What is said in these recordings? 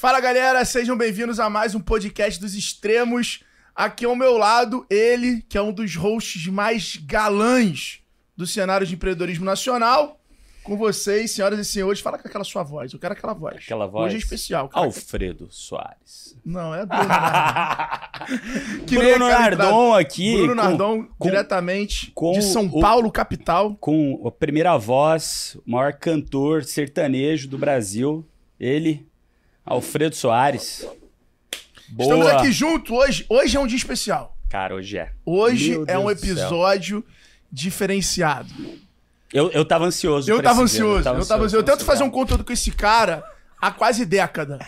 Fala galera, sejam bem-vindos a mais um podcast dos extremos. Aqui ao meu lado, ele, que é um dos hosts mais galãs do cenário de empreendedorismo nacional. Com vocês, senhoras e senhores, fala com aquela sua voz. Eu quero aquela voz. Aquela voz. Hoje é especial. cara. Alfredo Soares. Não, é Bruno. Que Bruno Nardon aqui. Bruno Nardon, com- diretamente com de São o- Paulo, capital. Com a primeira voz, o maior cantor sertanejo do Brasil. Ele, Alfredo Soares. Boa. Estamos aqui juntos hoje. Hoje é um dia especial. Cara, hoje é. Hoje Meu é um Deus céu. episódio diferenciado. Eu, eu tava ansioso. Eu tava ansioso, eu tava ansioso. Eu tento fazer um conteúdo com esse cara há quase década.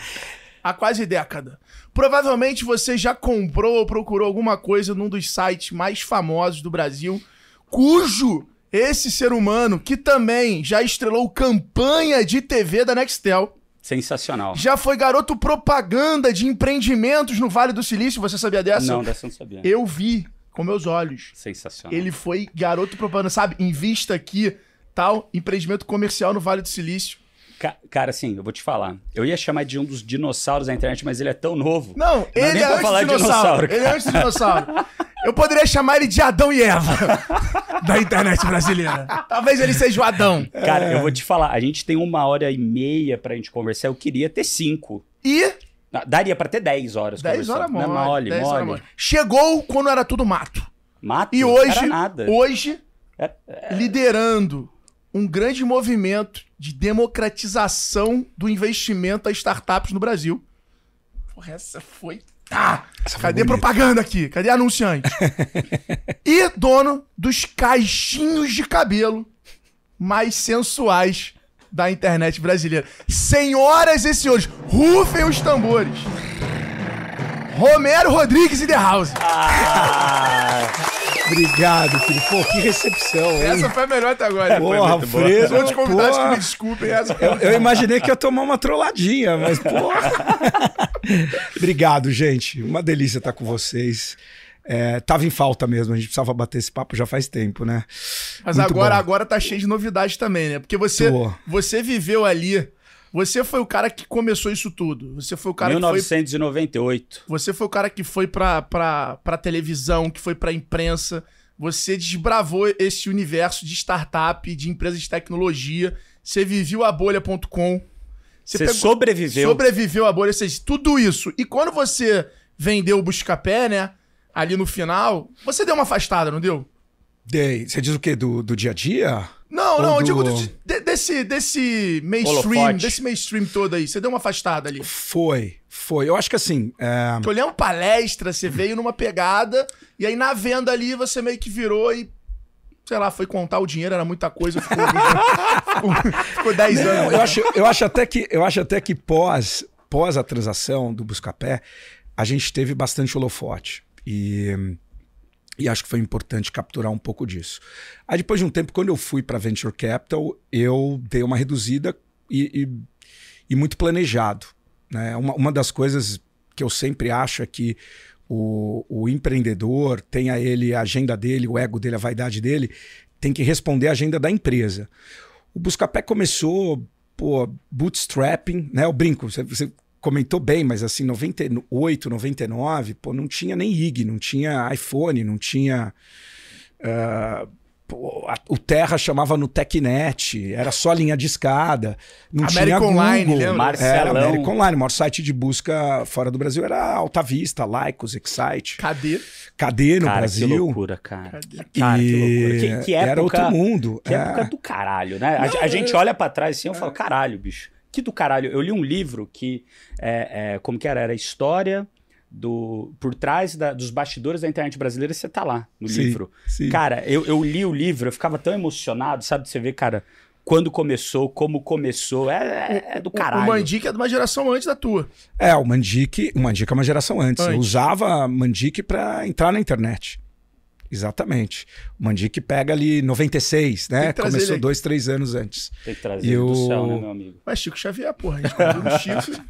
Há quase década. Provavelmente você já comprou ou procurou alguma coisa num dos sites mais famosos do Brasil, cujo esse ser humano, que também já estrelou campanha de TV da Nextel, Sensacional. já foi garoto propaganda de empreendimentos no Vale do Silício, você sabia dessa? Não, dessa eu não sabia. Eu vi com meus olhos. Sensacional. Ele foi garoto propaganda, sabe? Invista aqui, tal, empreendimento comercial no Vale do Silício. Ca- Cara, assim, eu vou te falar. Eu ia chamar de um dos dinossauros da internet, mas ele é tão novo. Não, ele nem é antes falar dinossauro. dinossauro, Ele é antes do dinossauro. Eu poderia chamar ele de Adão e Eva da internet brasileira. Talvez ele seja o Adão. Cara, É. eu vou te falar. A gente tem uma hora e meia pra gente conversar. Eu queria ter cinco. E Daria pra ter 10 horas 10 conversando. horas mole. Não, mole, 10 mole. horas mole. Chegou quando era tudo mato. Mato? E hoje, hoje, É- liderando um grande movimento de democratização do investimento a startups no Brasil. Porra, essa foi. Ah, foi cadê propaganda aqui? Cadê anunciante? e dono dos caixinhos de cabelo mais sensuais da internet brasileira. Senhoras e senhores, rufem os tambores. Romero Rodrigues e The House. Obrigado, filho. Pô, que recepção, hein? Essa foi a melhor até agora. hein? Porra. Alfredo. Os outros convidados que me desculpem. Essa Eu, eu imaginei que ia tomar uma trolladinha, mas porra. Obrigado, gente. Uma delícia estar com vocês. É, tava em falta mesmo, a gente precisava bater esse papo já faz tempo, né? Mas Muito agora, bom. agora tá cheio de novidades também, né? Porque você, Tô. você viveu ali. Você foi o cara que começou isso tudo. Você foi o cara que foi. 1998. Você foi o cara que foi pra, pra, pra televisão, que foi pra imprensa. Você desbravou esse universo de startup, de empresas de tecnologia. Você viveu a bolha.com. Você pegou- sobreviveu. Sobreviveu à bolha, ou seja, tudo isso. E quando você vendeu o Buscapé, né? Ali no final, você deu uma afastada, não deu? Dei. Você diz o quê? Do, do dia a dia? Não, Ou não, eu do- digo de- desse, desse mainstream, Holofote. desse mainstream todo aí. Você deu uma afastada ali. Foi, foi. Eu acho que assim. é, Porque eu lembro palestra, você veio numa pegada, e aí na venda ali você meio que virou e. Sei lá, foi contar o dinheiro, era muita coisa, ficou, ficou, ficou 10 Não, anos. eu acho, eu acho até que, eu acho até que pós, pós a transação do Buscapé, a gente teve bastante holofote. E, e acho que foi importante capturar um pouco disso. Aí depois de um tempo, quando eu fui para Venture Capital, eu dei uma reduzida e, e, e muito planejado. Né? Uma, uma das coisas que eu sempre acho é que o, o empreendedor tenha ele a agenda dele, o ego dele, a vaidade dele, tem que responder à agenda da empresa. O Buscapé começou, pô, bootstrapping, né? Eu brinco, você, você comentou bem, mas assim, 98, 99, pô, não tinha nem IG, não tinha iPhone, não tinha. ah, pô, a- o Terra chamava no Tecnet, era só linha de escada, não tinha American Google. Online, lembra? Era Marcelão. American Online, o maior site de busca fora do Brasil era Alta Vista, Lycos, Excite, Cadê? Cadê no cara, Brasil? que loucura, cara. Cadê? Cara, que E loucura. Que, que época, era outro mundo. Que é. época do caralho, né? A, a gente olha pra trás assim e fala, caralho, bicho. Que do caralho. Eu li um livro que, é, é, como que era? Era a história do por trás da- dos bastidores da internet brasileira. Você tá lá no Sim, livro. sim. Cara, eu, eu li o livro, eu ficava tão emocionado, sabe? De você ver, cara, quando começou, como começou. É, é- é do caralho. O Mandic é de uma geração antes da tua. É, o Mandic, o Mandic é uma geração antes. Eu Antes. usava Mandic para entrar na internet. Exatamente. O Mandic pega ali 96, Tem né? Começou ele. dois, três anos antes. Tem que trazer E ele do o- céu, né, meu amigo? Mas Chico Xavier, porra. A gente o Chico.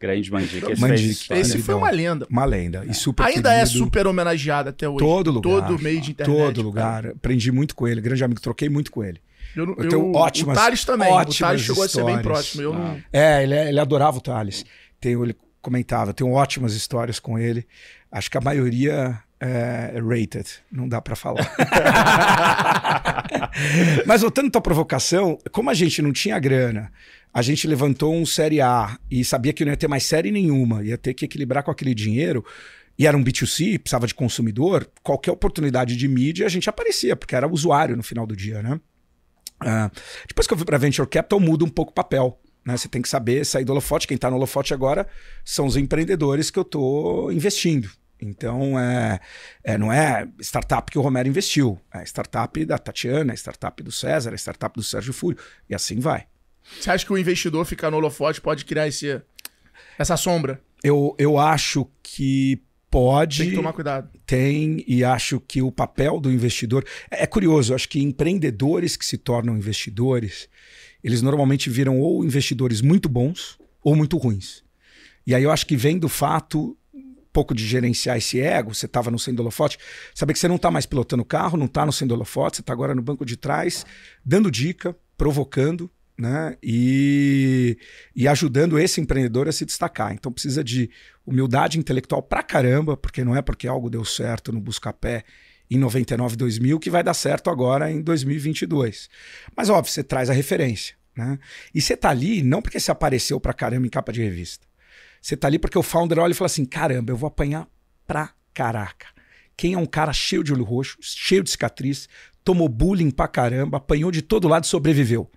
Grande Mandica. Esse Mandica. fez. Esse foi uma lenda. Uma lenda. E super Ainda é querido. super homenageado até hoje. Todo lugar. Todo meio de internet. Todo cara. lugar. Aprendi muito com ele. Grande amigo. Troquei muito com ele. Eu, Eu eu, tenho ótimas- o Thales também. O ótimas Thales chegou a ser bem histórias. próximo. Eu não... É, ele, ele adorava o Thales. tenho, ele comentava, eu tenho ótimas histórias com ele. Acho que a maioria é rated, não dá para falar. Mas voltando à tua provocação, como a gente não tinha grana, a gente levantou um série A e sabia que não ia ter mais série nenhuma, ia ter que equilibrar com aquele dinheiro. E era um B2C, precisava de consumidor, qualquer oportunidade de mídia a gente aparecia, porque era usuário no final do dia, né? Uh, depois que eu fui para Venture Capital, muda um pouco o papel. Né? Você tem que saber sair do holofote. Quem está no holofote agora são os empreendedores que eu estou investindo. Então, é, é, não é startup que o Romero investiu. É startup da Tatiana, é startup do César, é startup do Sérgio Fúrio. E assim vai. Você acha que o investidor ficar no holofote pode criar esse, essa sombra? Eu, eu acho que pode. Tem que tomar cuidado. Tem, e acho que o papel do investidor. É, é curioso, acho que empreendedores que se tornam investidores, eles normalmente viram ou investidores muito bons ou muito ruins. E aí eu acho que vem do fato pouco de gerenciar esse ego, você estava no centro holofote, saber que você não está mais pilotando o carro, não está no centro holofote, você está agora no banco de trás, dando dica, provocando, né? E, e ajudando esse empreendedor a se destacar. Então precisa de humildade intelectual pra caramba, porque não é porque algo deu certo no Buscapé em 99, 2000 que vai dar certo agora em 2022. Mas óbvio, você traz a referência, né? E você tá ali não porque você apareceu pra caramba em capa de revista. Você tá ali porque o founder olha e fala assim: caramba, eu vou apanhar pra caraca. Quem é um cara cheio de olho roxo, cheio de cicatriz, tomou bullying pra caramba, apanhou de todo lado e sobreviveu.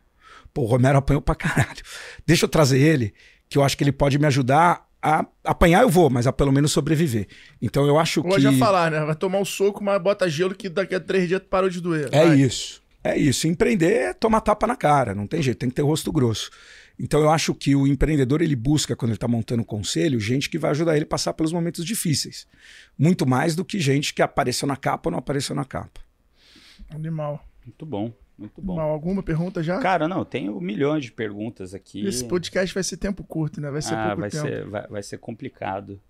Pô, o Romero apanhou pra caralho. Deixa eu trazer ele, que eu acho que ele pode me ajudar a apanhar eu vou, mas a pelo menos sobreviver. Então eu acho Vou que. já falar, né? Vai tomar um soco, mas bota gelo que daqui a três dias parou de doer. É Vai. isso. É isso. Empreender é tomar tapa na cara. Não tem jeito, tem que ter rosto grosso. Então eu acho que o empreendedor ele busca, quando ele está montando um conselho, gente que vai ajudar ele a passar pelos momentos difíceis. Muito mais do que gente que apareceu na capa ou não apareceu na capa. Animal. Muito bom, muito bom. Animal. Alguma pergunta já? Cara, não, tenho milhões de perguntas aqui. Esse podcast vai ser tempo curto, né? Vai ser ah, pouco vai tempo. ser, vai, vai ser complicado.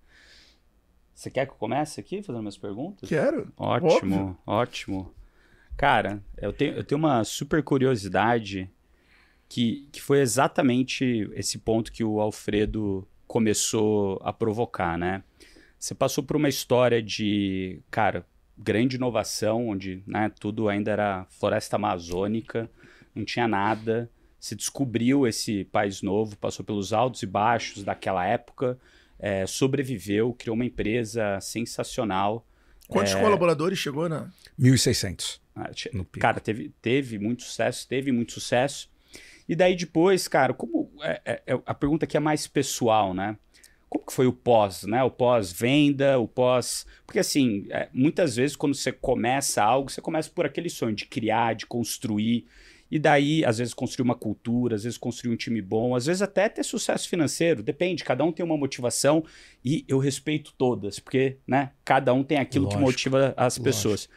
Você quer que eu comece aqui fazendo minhas perguntas? Quero. Ótimo, Óbvio. ótimo. Cara, eu tenho, eu tenho uma super curiosidade que, que foi exatamente esse ponto que o Alfredo começou a provocar, né? Você passou por uma história de, cara, grande inovação, onde né, tudo ainda era floresta amazônica, não tinha nada. Se descobriu esse país novo, passou pelos altos e baixos daquela época, é, sobreviveu, criou uma empresa sensacional. Quantos É. colaboradores chegou na. 1.600 Ah. Cara, teve, teve muito sucesso, teve muito sucesso. E daí depois, cara, como é, é- é- a pergunta aqui é mais pessoal, né? Como que foi o pós, né? O pós-venda, o pós... Porque assim, é, muitas vezes quando você começa algo, você começa por aquele sonho de criar, de construir. E daí, às vezes, construir uma cultura, às vezes construir um time bom, às vezes até ter sucesso financeiro. Depende, cada um tem uma motivação e eu respeito todas, porque, né, cada um tem aquilo que Lógico, motiva as lógico. pessoas.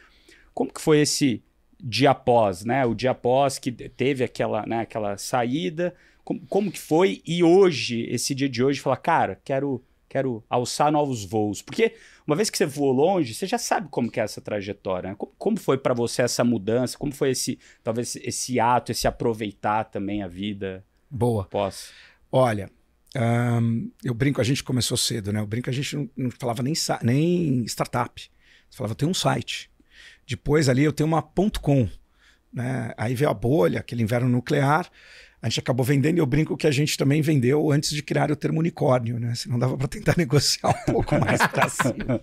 Como que foi esse dia após, né? O dia após que teve aquela, né, aquela saída. Como, como que foi? E hoje, esse dia de hoje, falar, cara, quero, quero alçar novos voos. Porque uma vez que você voou longe, você já sabe como que é essa trajetória. Né? Como, como foi para você essa mudança? Como foi esse, talvez, esse ato, esse aproveitar também a vida Boa. pós? Olha, ahn, eu brinco, a gente começou cedo, né? Eu brinco, a gente não, não falava nem, nem startup. Você falava, tenho um site. Depois ali eu tenho uma ponto .com. Né? Aí veio a bolha, aquele inverno nuclear. A gente acabou vendendo e eu brinco que a gente também vendeu antes de criar o termo unicórnio, né? Senão dava para tentar negociar um pouco mais para cima.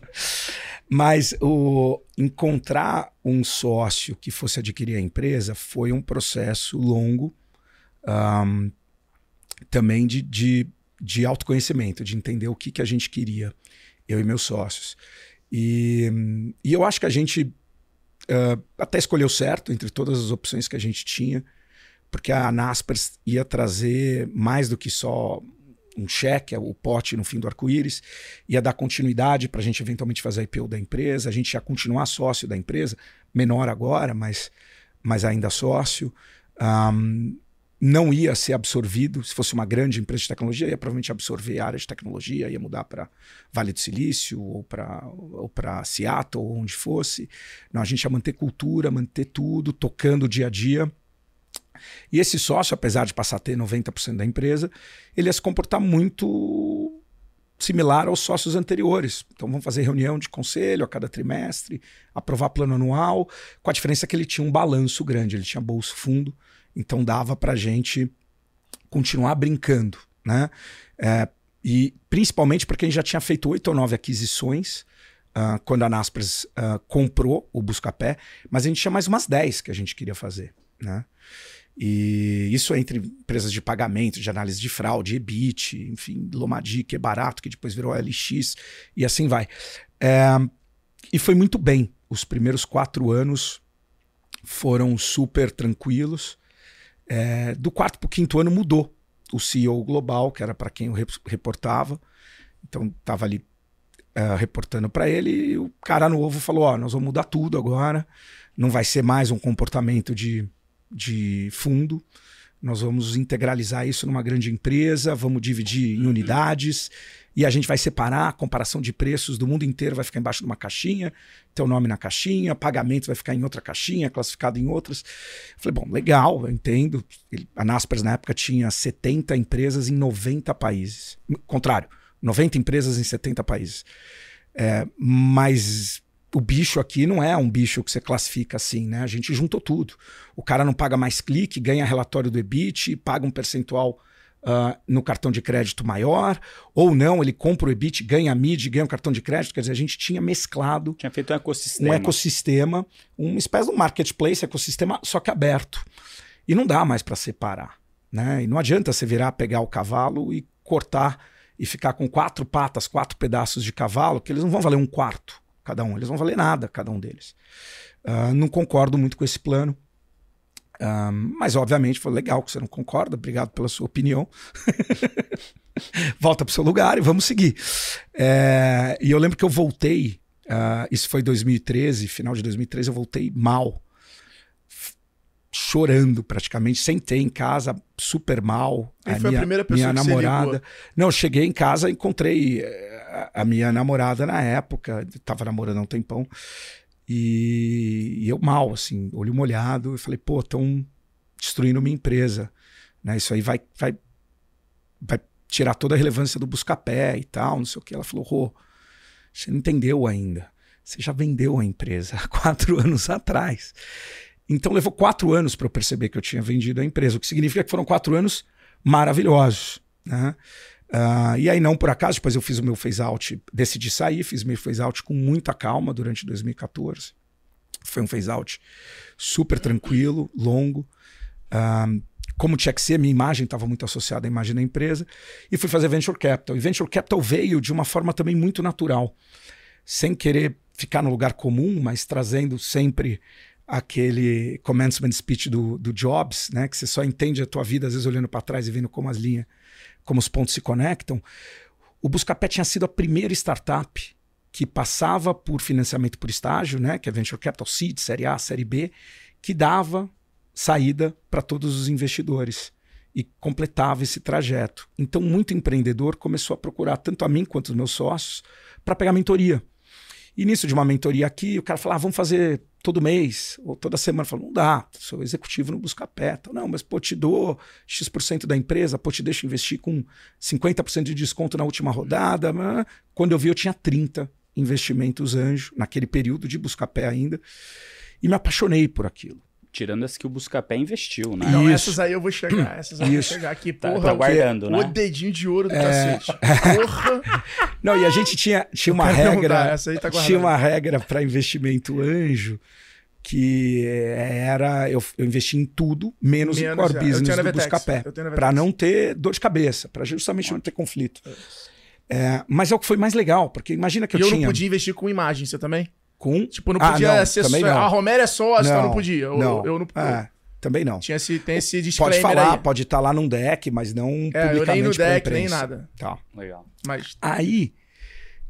Mas o encontrar um sócio que fosse adquirir a empresa foi um processo longo. ahn, também de, de, de autoconhecimento, de entender o que, que a gente queria, eu e meus sócios. E, e eu acho que a gente ah, até escolheu certo entre todas as opções que a gente tinha, porque a Naspers ia trazer mais do que só um cheque, o pote no fim do arco-íris, ia dar continuidade para a gente eventualmente fazer a IPO da empresa, a gente ia continuar sócio da empresa, menor agora, mas, mas ainda sócio. Ahm, não ia ser absorvido. Se fosse uma grande empresa de tecnologia, ia provavelmente absorver a área de tecnologia, ia mudar para Vale do Silício ou para ou Seattle, ou onde fosse. Não, a gente ia manter cultura, manter tudo, tocando o dia a dia. E esse sócio, apesar de passar a ter 90% da empresa, ele ia se comportar muito similar aos sócios anteriores. Então vamos fazer reunião de conselho a cada trimestre, aprovar plano anual, com a diferença que ele tinha um balanço grande, ele tinha bolso fundo, então dava para gente continuar brincando, né? É, e principalmente porque a gente já tinha feito oito ou nove aquisições uh, quando a Naspers uh, comprou o Buscapé, mas a gente tinha mais umas dez que a gente queria fazer, né? E isso entre empresas de pagamento, de análise de fraude, EBIT, enfim, Lomadi, que é barato, que depois virou LX, e assim vai. É, e foi muito bem. Os primeiros quatro anos foram super tranquilos. É, do quarto para o quinto ano mudou o CEO global, que era para quem eu reportava. Então estava ali é, reportando para ele e o cara novo falou: Ó, nós vamos mudar tudo agora. Não vai ser mais um comportamento de de fundo. Nós vamos integralizar isso numa grande empresa, vamos dividir em unidades e a gente vai separar a comparação de preços do mundo inteiro, vai ficar embaixo de uma caixinha, teu nome na caixinha, pagamento vai ficar em outra caixinha, classificado em outras. Eu falei, bom, legal, eu entendo. A Naspers na época tinha 70 empresas em 90 países. Contrário, 90 empresas em 70 países. É, mas o bicho aqui não é um bicho que você classifica assim, né? A gente juntou tudo. O cara não paga mais clique, ganha relatório do EBIT, paga um percentual uh, no cartão de crédito maior, ou não, ele compra o EBIT, ganha a MID, ganha um cartão de crédito. Quer dizer, a gente tinha mesclado. Tinha feito um ecossistema. Um ecossistema, uma espécie de marketplace, ecossistema, só que aberto. E não dá mais para separar. Né? E não adianta você virar, pegar o cavalo e cortar e ficar com quatro patas, quatro pedaços de cavalo, que eles não vão valer um quarto cada um. Eles vão valer nada, cada um deles. Uh, não concordo muito com esse plano. Uh, mas, obviamente, foi legal que você não concorda. Obrigado pela sua opinião. Volta para o seu lugar e vamos seguir. É, e eu lembro que eu voltei. Uh, isso foi 2013, final de 2013, eu voltei mal. Chorando praticamente, sentei em casa super mal. Quem a foi minha, a primeira pessoa minha namorada. Não, cheguei em casa, encontrei eh, a, minha namorada na época, tava namorando há um tempão, e, e, eu mal, assim, olho molhado, eu falei, pô, estão destruindo minha empresa, né? Isso aí vai, vai, vai tirar toda a relevância do buscapé e tal, não sei o que. Ela falou, Rô, você não entendeu ainda. Você já vendeu a empresa há quatro anos atrás. Então levou quatro anos para eu perceber que eu tinha vendido a empresa, o que significa que foram quatro anos maravilhosos. Né? Uh, e aí, não por acaso, depois eu fiz o meu phase out, decidi sair, fiz meu phase out com muita calma durante 2014. Foi um phase out super tranquilo, longo. Uh, como tinha que ser, minha imagem estava muito associada à imagem da empresa. E fui fazer Venture Capital. E Venture Capital veio de uma forma também muito natural, sem querer ficar no lugar comum, mas trazendo sempre aquele commencement speech do, do Jobs, né? Que você só entende a tua vida, às vezes olhando para trás e vendo como as linhas como os pontos se conectam, o Buscapé tinha sido a primeira startup que passava por financiamento por estágio, né, que é Venture Capital Seed, Série A, Série B, que dava saída para todos os investidores e completava esse trajeto. Então, muito empreendedor começou a procurar tanto a mim quanto os meus sócios para pegar mentoria. Início de uma mentoria aqui, o cara falava, ah, vamos fazer todo mês ou toda semana. Falava, não dá, sou executivo não busca pé. Não, mas pô, te dou X% da empresa, pô, te deixo investir com 50% de desconto na última rodada. Mas, quando eu vi, eu tinha 30 investimentos anjo, naquele período de buscar pé ainda, e me apaixonei por aquilo. Tirando as que o Buscapé investiu, né? Não, Isso. essas aí eu vou chegar. Essas aí eu vou chegar aqui. Tá, porra, tá, tá guardando, o né? O dedinho de ouro do é... cacete. Porra. Não, e a gente tinha, tinha uma regra. Tá tinha uma regra para investimento anjo que era eu, eu investi em tudo menos, menos em core é. business do Buscapé para não ter dor de cabeça para justamente não ter conflito é. é, mas é o que foi mais legal porque imagina que e eu, eu tinha não podia investir com imagem você também com. Tipo, não podia ah, não, ser só. Não. A Romero é sócio, então não podia. Eu não. Eu, não é, também não. Tinha esse, tem esse disclaimer Pode falar, aí. pode estar tá lá num deck, mas não é, publicamente. Eu nem no deck, nem nada. Tá. Legal. Mas... Aí,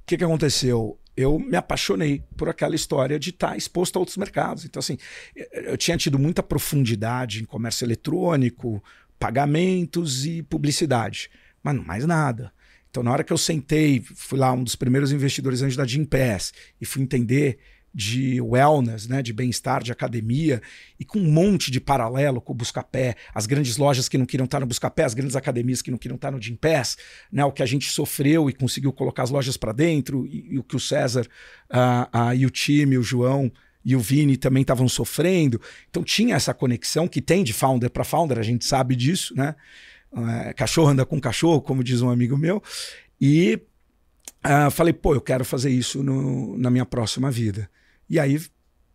o que, que aconteceu? Eu me apaixonei por aquela história de estar tá exposto a outros mercados. Então, assim, eu tinha tido muita profundidade em comércio eletrônico, pagamentos e publicidade, mas não mais nada. Então, na hora que eu sentei, fui lá um dos primeiros investidores antes da Gimpass e fui entender de wellness, né, de bem-estar, de academia, e com um monte de paralelo com o Buscapé, as grandes lojas que não queriam estar no Buscapé, as grandes academias que não queriam estar no Gympass, né, o que a gente sofreu e conseguiu colocar as lojas para dentro, e, e, o que o César uh, uh, e o time, o João e o Vini também estavam sofrendo. Então tinha essa conexão que tem de founder para founder, a gente sabe disso, né? Uh, cachorro anda com cachorro, como diz um amigo meu. E uh, falei, pô, eu quero fazer isso no, na minha próxima vida. E aí,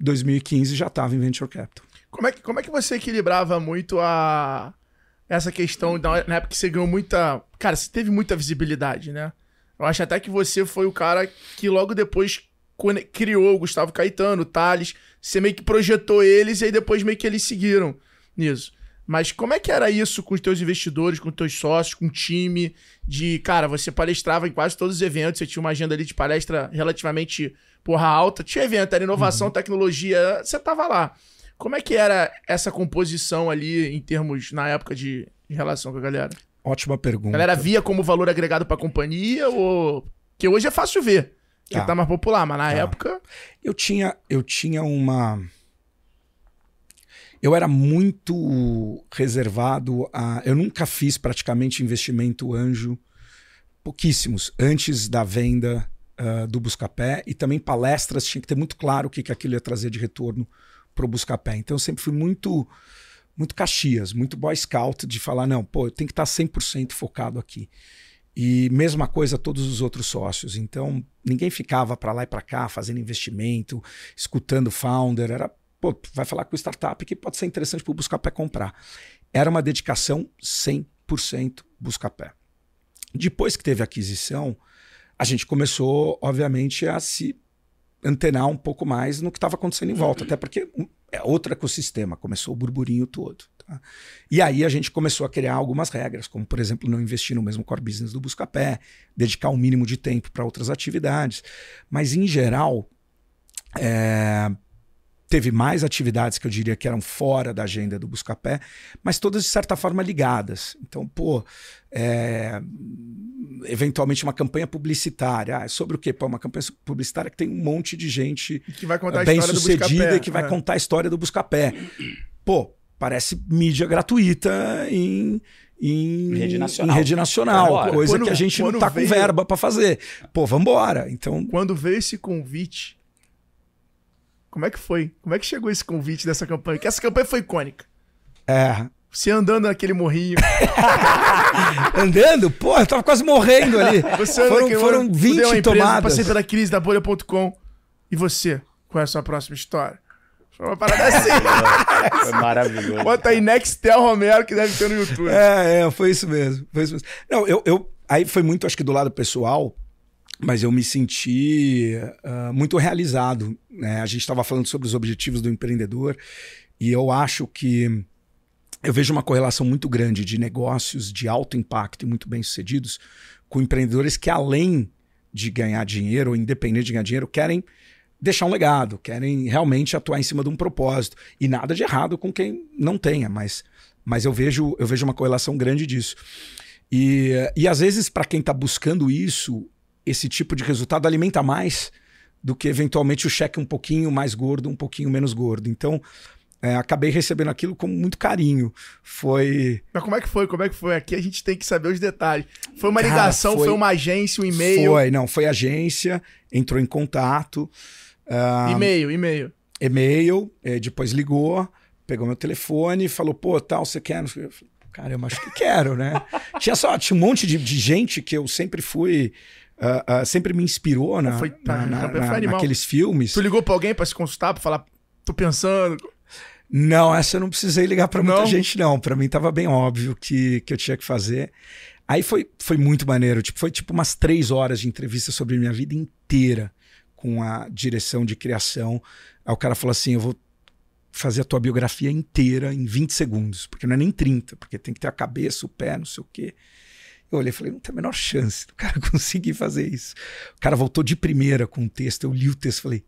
2015, já estava em Venture Capital. Como é, que, como é que você equilibrava muito a essa questão, na época que você ganhou muita... Cara, você teve muita visibilidade, né? Eu acho até que você foi o cara que logo depois criou o Gustavo Caetano, o Thales. Você meio que projetou eles e aí depois meio que eles seguiram nisso. Mas como é que era isso com os teus investidores, com os teus sócios, com o time? De, cara, você palestrava em quase todos os eventos, você tinha uma agenda ali de palestra relativamente porra alta. Tinha evento, era inovação, uhum. tecnologia, você tava lá. Como é que era essa composição ali em termos, na época, de, de relação com a galera? Ótima pergunta. A galera via como valor agregado pra companhia ou. Que hoje é fácil ver. Que tá, tá mais popular, mas na tá. época. Eu tinha, eu tinha uma eu era muito reservado a. Eu nunca fiz praticamente investimento anjo, pouquíssimos, antes da venda uh, do Buscapé e também palestras, tinha que ter muito claro o que, que aquilo ia trazer de retorno para o Buscapé. Então eu sempre fui muito muito Caxias, muito Boy Scout de falar, não, pô, eu tenho que estar 100% focado aqui. E mesma coisa todos os outros sócios. Então, ninguém ficava para lá e para cá fazendo investimento, escutando founder, era pô, vai falar com startup que pode ser interessante para o Buscapé comprar. Era uma dedicação 100% Buscapé. Depois que teve a aquisição, a gente começou, obviamente, a se antenar um pouco mais no que estava acontecendo em volta, até porque é outro ecossistema, começou o burburinho todo. Tá? E aí a gente começou a criar algumas regras, como, por exemplo, não investir no mesmo core business do Buscapé, dedicar um mínimo de tempo para outras atividades. Mas, em geral, é, teve mais atividades que eu diria que eram fora da agenda do Buscapé, mas todas de certa forma ligadas. Então, pô, é, eventualmente uma campanha publicitária. Ah, sobre o quê? Pô, uma campanha publicitária que tem um monte de gente que vai contar bem sucedida e que vai é. contar a história do Buscapé. Pô, parece mídia gratuita em, em, rede nacional, em rede nacional coisa quando, que a gente não tá veio... com verba para fazer. Pô, vambora. Então, quando veio esse convite como é que foi? Como é que chegou esse convite dessa campanha? Que essa campanha foi icônica. É. Você andando naquele morrinho. andando? Pô, eu tava quase morrendo ali. Você foram, naquele, foram 20 uma tomadas. Passei pela crise da bolha.com. E você? Qual é a sua próxima história? Foi uma parada assim. Foi maravilhoso. Bota aí Nextel Romero, que deve ter no YouTube. É, é, foi isso mesmo. Foi isso mesmo. Não, eu, eu. Aí foi muito, acho que do lado pessoal mas eu me senti uh, muito realizado. Né? A gente estava falando sobre os objetivos do empreendedor e eu acho que eu vejo uma correlação muito grande de negócios de alto impacto e muito bem sucedidos com empreendedores que, além de ganhar dinheiro, ou independente de ganhar dinheiro, querem deixar um legado, querem realmente atuar em cima de um propósito. E nada de errado com quem não tenha, mas, mas eu, vejo, eu vejo uma correlação grande disso. E, e às vezes, para quem está buscando isso, esse tipo de resultado alimenta mais do que eventualmente o cheque um pouquinho mais gordo, um pouquinho menos gordo. Então, é, acabei recebendo aquilo com muito carinho. Foi. Mas como é que foi? Como é que foi? Aqui a gente tem que saber os detalhes. Foi uma Cara, ligação, foi... foi, uma agência, um e-mail? Foi, não, foi agência, entrou em contato. Uh, e-mail, e-mail. E-mail, é, depois ligou, pegou meu telefone, falou, pô, tal, você quer? Eu falei, Cara, acho que quero, né? tinha só tinha um monte de, de gente que eu sempre fui uh, uh, sempre me inspirou na, foi, tá, na, na, naqueles filmes. Tu ligou pra alguém pra se consultar, pra falar, tô pensando. Não, essa eu não precisei ligar para muita gente, não. Para mim tava bem óbvio que, que eu tinha que fazer. Aí foi, foi muito maneiro. Tipo, foi tipo umas três horas de entrevista sobre minha vida inteira com a direção de criação. Aí o cara falou assim: eu vou fazer a tua biografia inteira em 20 segundos, porque não é nem 30, porque tem que ter a cabeça, o pé, não sei o quê. Eu olhei e falei, não tem a menor chance do cara conseguir fazer isso. O cara voltou de primeira com o texto, eu li o texto e falei,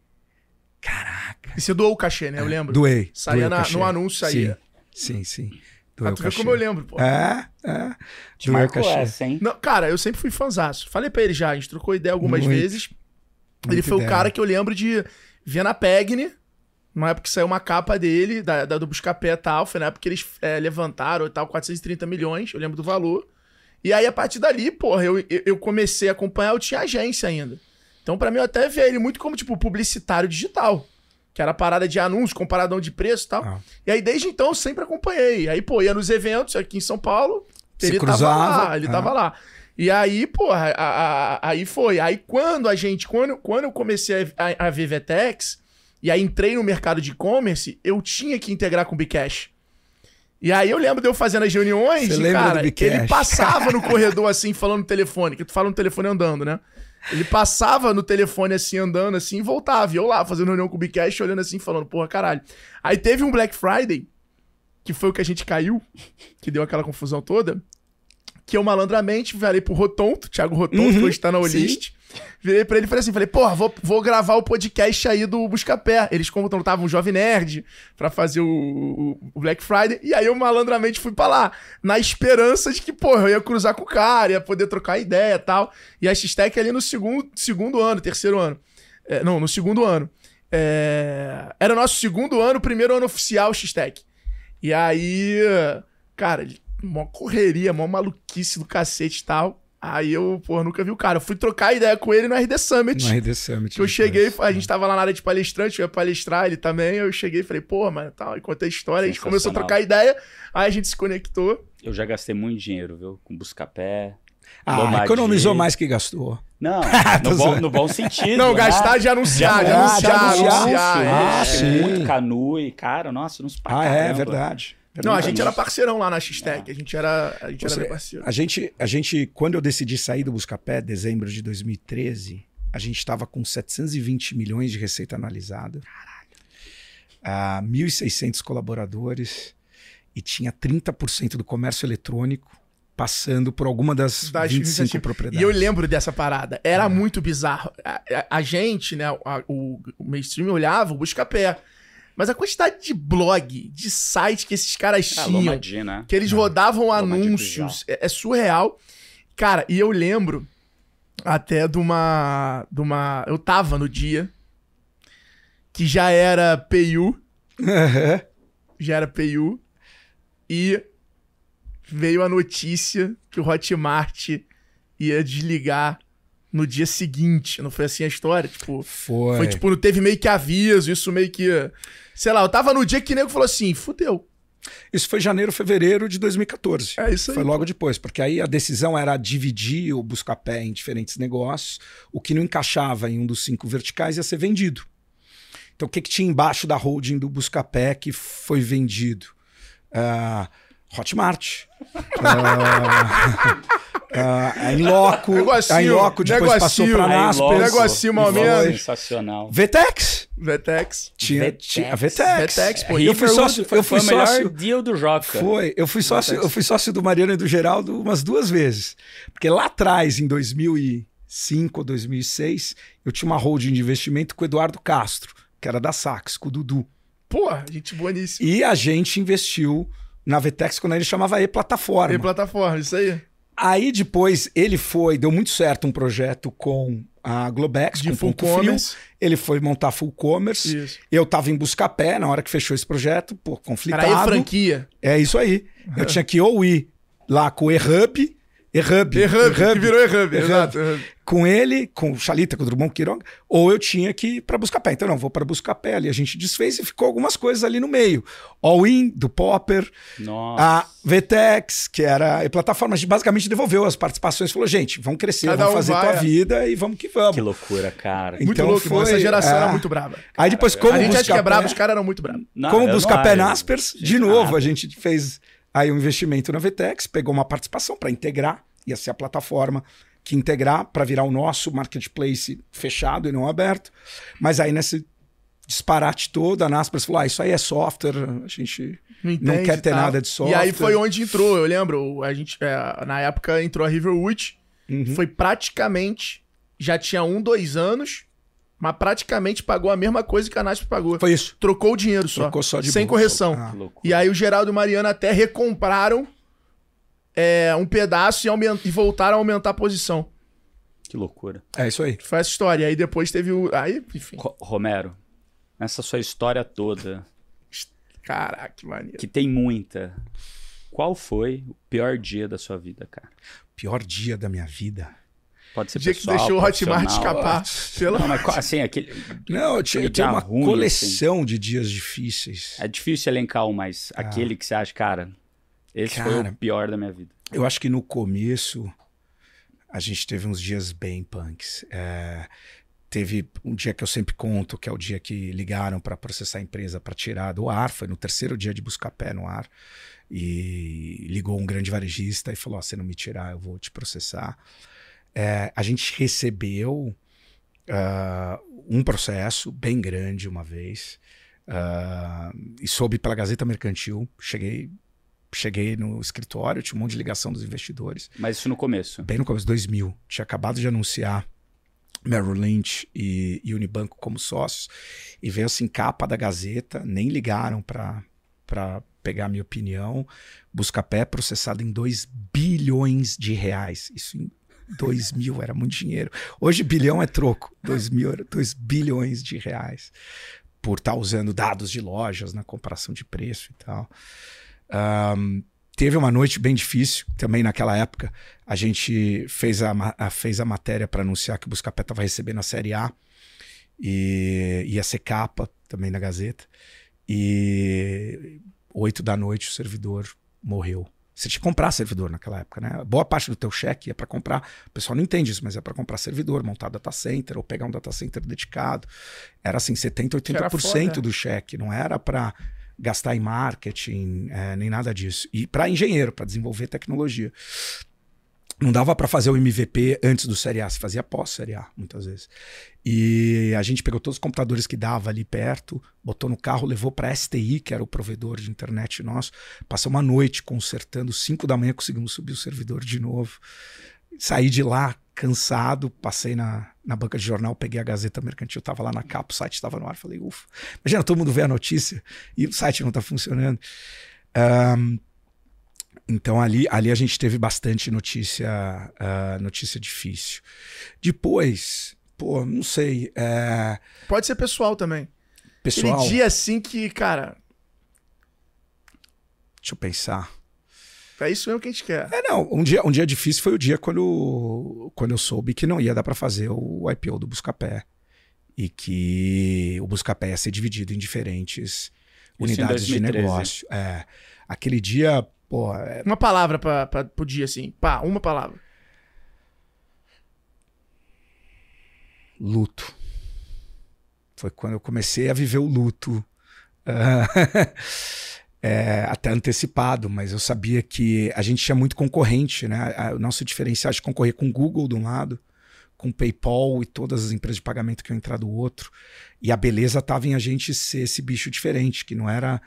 caraca. E você doou o cachê, né? Eu lembro. Doei. Saía doei na, no anúncio, saía. Sim, sim. sim. Doei ah, tu vê como eu lembro, pô. É, é. Te marcou essa, hein? Não, cara, eu sempre fui fanzaço. Falei pra ele já, a gente trocou ideia algumas Muito. vezes. Muito ele foi ideia. o cara que eu lembro de Via na Pegni, na época que saiu uma capa dele, da, da do Buscapé e tal, foi na época que eles é, levantaram e tal, 430 milhões, eu lembro do valor. E aí, a partir dali, porra, eu, eu- comecei a acompanhar, eu tinha agência ainda. Então, pra mim, eu até vi ele muito como, tipo, publicitário digital. Que era parada de anúncio, comparadão de preço e tal. Ah. E aí, desde então, eu sempre acompanhei. Aí, pô, ia nos eventos aqui em São Paulo, Se ele tava cruzava, lá, ele ah. tava lá. E aí, porra, a- a- aí foi. Aí quando a gente, quando, quando eu comecei a, a, a ver Vetex, e aí entrei no mercado de e-commerce, eu tinha que integrar com o Bcash. E aí eu lembro de eu fazendo as reuniões, Você cara, ele passava no corredor assim, falando no telefone, que tu fala no telefone andando, né? Ele passava no telefone assim, andando assim, e voltava. E eu lá, fazendo reunião com o Bcash, olhando assim, falando, porra, caralho. Aí teve um Black Friday, que foi o que a gente caiu, que deu aquela confusão toda, que eu malandramente virei pro Rotonto, Thiago Rotonto, Uhum, que hoje tá na Olist. Virei pra ele e falei assim, falei, porra, vou, vou gravar o podcast aí do Buscapé. Eles contratavam um Jovem Nerd pra fazer o, o- Black Friday. E aí eu malandramente fui pra lá, na esperança de que, porra, eu ia cruzar com o cara, ia poder trocar ideia e tal. E a X-Tech ali no segundo, segundo ano, terceiro ano. É, não, no segundo ano. É, Era o nosso segundo ano, primeiro ano oficial X-Tech. E aí, cara, mó correria, mó maluquice do cacete e tal. Aí eu, porra, nunca vi o cara. Eu fui trocar ideia com ele no RD Summit. No RD Summit. Que eu depois. cheguei, a gente tava lá na área de palestrante, eu ia palestrar ele também. Eu cheguei e falei, pô, mano, tal, e contei a história, a gente começou a trocar ideia, aí a gente se conectou. Eu já gastei muito dinheiro, viu? Com Buscapé. Ah, economizou mais que gastou. Não, no, bom, no bom sentido. Não, né? gastar de anunciar, de Ah, anunciar, de anunciar. anunciar. é. Ah, é, sim. Muito canu e, cara, nossa, nos pra Ah, é, caramba. Não, a gente era parceirão lá na X-Tech, a gente era, a gente era Você- bem parceiro. A gente, a gente, quando eu decidi sair do Buscapé, dezembro de 2013, a gente estava com 720 milhões de receita analisada. Caralho. 1.600 colaboradores e tinha 30% do comércio eletrônico passando por alguma das, Das 25 iniciativas. propriedades. E eu lembro dessa parada. Era muito bizarro. A, a- a gente, né, a- o, o mainstream olhava o Buscapé. Mas a quantidade de blog, de site que esses caras Ah, tinham, Lomadi, né? que eles rodavam Lomadi anúncios, é, é surreal. Cara, e eu lembro até de uma, de uma. Eu tava no dia que já era PU, já era PU, e veio a notícia que o Hotmart ia desligar no dia seguinte. Não foi assim a história? Tipo, Foi. foi tipo, não teve meio que aviso, isso meio que. Sei lá, eu tava no dia que o nego falou assim: fudeu. Isso foi janeiro, fevereiro de 2014. É isso aí. Foi logo depois, porque aí a decisão era dividir o Buscapé em diferentes negócios. O que não encaixava em um dos cinco verticais ia ser vendido. Então, o que, que tinha embaixo da holding do Buscapé que foi vendido? Ah, Hotmart. Ah, a Inloco. Negocinho, a Inloco depois passou negocinho, Aí, Naspers. logo, negocinho, mal menos. Sensacional. Vetex. Vetex. Tinha, Vetex. tinha a Vetex. Vetex, pô. Eu fui sócio, foi, eu fui foi o melhor sócio, deal do Joca. Foi, eu fui sócio, eu fui sócio do Mariano e do Geraldo umas duas vezes. Porque lá atrás, em 2005 ou 2006, eu tinha uma holding de investimento com o Eduardo Castro, que era da Sax, com o Dudu. Porra, gente boníssima. E a gente investiu na Vetex quando ele chamava E-Plataforma. Tem plataforma, isso aí. Aí depois ele foi, deu muito certo um projeto com a Globex, De com full Ponto Frio. commerce. Ele foi montar full commerce. Isso. Eu tava em Buscapé na hora que fechou esse projeto, pô, conflitado. Era franquia. É isso aí. Eu tinha que ou ir lá com o E-Hub, E-Hub, E-Hub, que virou E-Hub, E-Hub. exato. Com ele, com o Chalita, com o Drummond Quiroga, ou eu tinha que ir para Buscapé. Então, não, vou para Buscapé ali. A gente desfez e ficou algumas coisas ali no meio. All-in, do Popper, Nossa. a Vetex, que era a plataforma, a gente basicamente devolveu as participações falou, gente, vamos crescer, Cada vamos um fazer vai, tua é. vida e vamos que vamos. Que loucura, cara. Muito Então louco, irmão. Essa foi- geração é. era muito brava. Aí depois, como a gente acha que é brabo, os caras eram muito bravos. Não, Como Buscapé não- Naspers, de novo, nada. a gente fez aí um investimento na Vetex, pegou uma participação para integrar, ia ser a plataforma que integrar para virar o nosso marketplace fechado e não aberto. Mas aí nesse disparate todo, a Naspers falou: ah, isso aí é software, a gente Não, não quer ter tal. nada de software. E aí foi onde entrou, eu lembro, a gente, é, na época entrou a Riverwood, Uhum. foi praticamente, já tinha um, dois anos, mas praticamente pagou a mesma coisa que a Nasp pagou. Foi isso. Trocou o dinheiro só, Trocou só de sem bolsa. correção. Ah. E aí o Geraldo e o Mariano até recompraram é, um pedaço e, aument- e voltaram a aumentar a posição. Que loucura. É isso aí. Foi essa história. E aí depois teve o... Aí, enfim. Ro- Romero, nessa sua história toda, Caraca, que maneiro. que tem muita, qual foi o pior dia da sua vida, cara? Pior dia da minha vida. Pode ser O dia que pessoal, deixou o Hotmart escapar. Pelo... Não, mas assim, aquele, Não, eu tinha, eu uma ruim, coleção de dias difíceis. é difícil elencar um, mas aquele que você acha, cara, esse foi Cara. o pior da minha vida. Eu acho que no começo a gente teve uns dias bem punks. É, teve um dia que eu sempre conto, que é o dia que ligaram para processar a empresa para tirar do ar. Foi no terceiro dia de buscar pé no ar. E ligou um grande varejista e falou: "Ó, se não me tirar, eu vou te processar. É, a gente recebeu ah, um processo bem grande uma vez. ah, e soube pela Gazeta Mercantil. Cheguei, cheguei no escritório, tinha um monte de ligação dos investidores. Mas isso no começo. Bem no começo, 2000. Tinha acabado de anunciar Merrill Lynch e, e Unibanco como sócios. E veio assim, capa da Gazeta, nem ligaram para pegar a minha opinião. Buscapé processado em 2 bilhões de reais. Isso em 2000 era muito dinheiro. Hoje bilhão é troco. 2000 era 2 bilhões de reais. Por estar usando dados de lojas na comparação de preço e tal. Ahn, teve uma noite bem difícil também naquela época. A gente fez a, a- fez a matéria para anunciar que o Buscapé estava recebendo a Série A e ia ser capa também na Gazeta. E oito da noite o servidor morreu. Você tinha que comprar servidor naquela época, né? Boa parte do teu cheque é para comprar. O pessoal não entende isso, mas é para comprar servidor, montar data center ou pegar um data center dedicado. Era assim, 70, era 80% foda. do cheque. Não era para gastar em marketing, é, nem nada disso. E para engenheiro, para desenvolver tecnologia. Não dava para fazer o MVP antes do Série A, se fazia pós Série A, muitas vezes. E a gente pegou todos os computadores que dava ali perto, botou no carro, levou para STI, que era o provedor de internet nosso. Passou uma noite consertando, 5 da manhã conseguimos subir o servidor de novo. Saí de lá cansado, passei na, na banca de jornal, peguei a Gazeta Mercantil, tava lá na capa, o site estava no ar, falei, ufa. Imagina, todo mundo vê a notícia e o site não tá funcionando. Ahn, então ali, ali a gente teve bastante notícia, ah, notícia difícil. Depois, pô, não sei, é, Pode ser pessoal também. pessoal, Aquele dia assim que, cara, deixa eu pensar. É isso mesmo que a gente quer. É, não, um dia, um dia difícil foi o dia quando, quando eu soube que não ia dar para fazer o IPO do Buscapé. E que o Buscapé ia ser dividido em diferentes em unidades de 2013. negócio. É, aquele dia, pô, é, Uma palavra pra, pra, pro dia, assim. Pá, uma palavra. luto. Foi quando eu comecei a viver o luto. Ah, é, até antecipado, mas eu sabia que a gente tinha muito concorrente, né? A- O nosso diferencial de concorrer com o Google de um lado, com o PayPal e todas as empresas de pagamento que iam entrar do outro. E a beleza estava em a gente ser esse bicho diferente, que não era.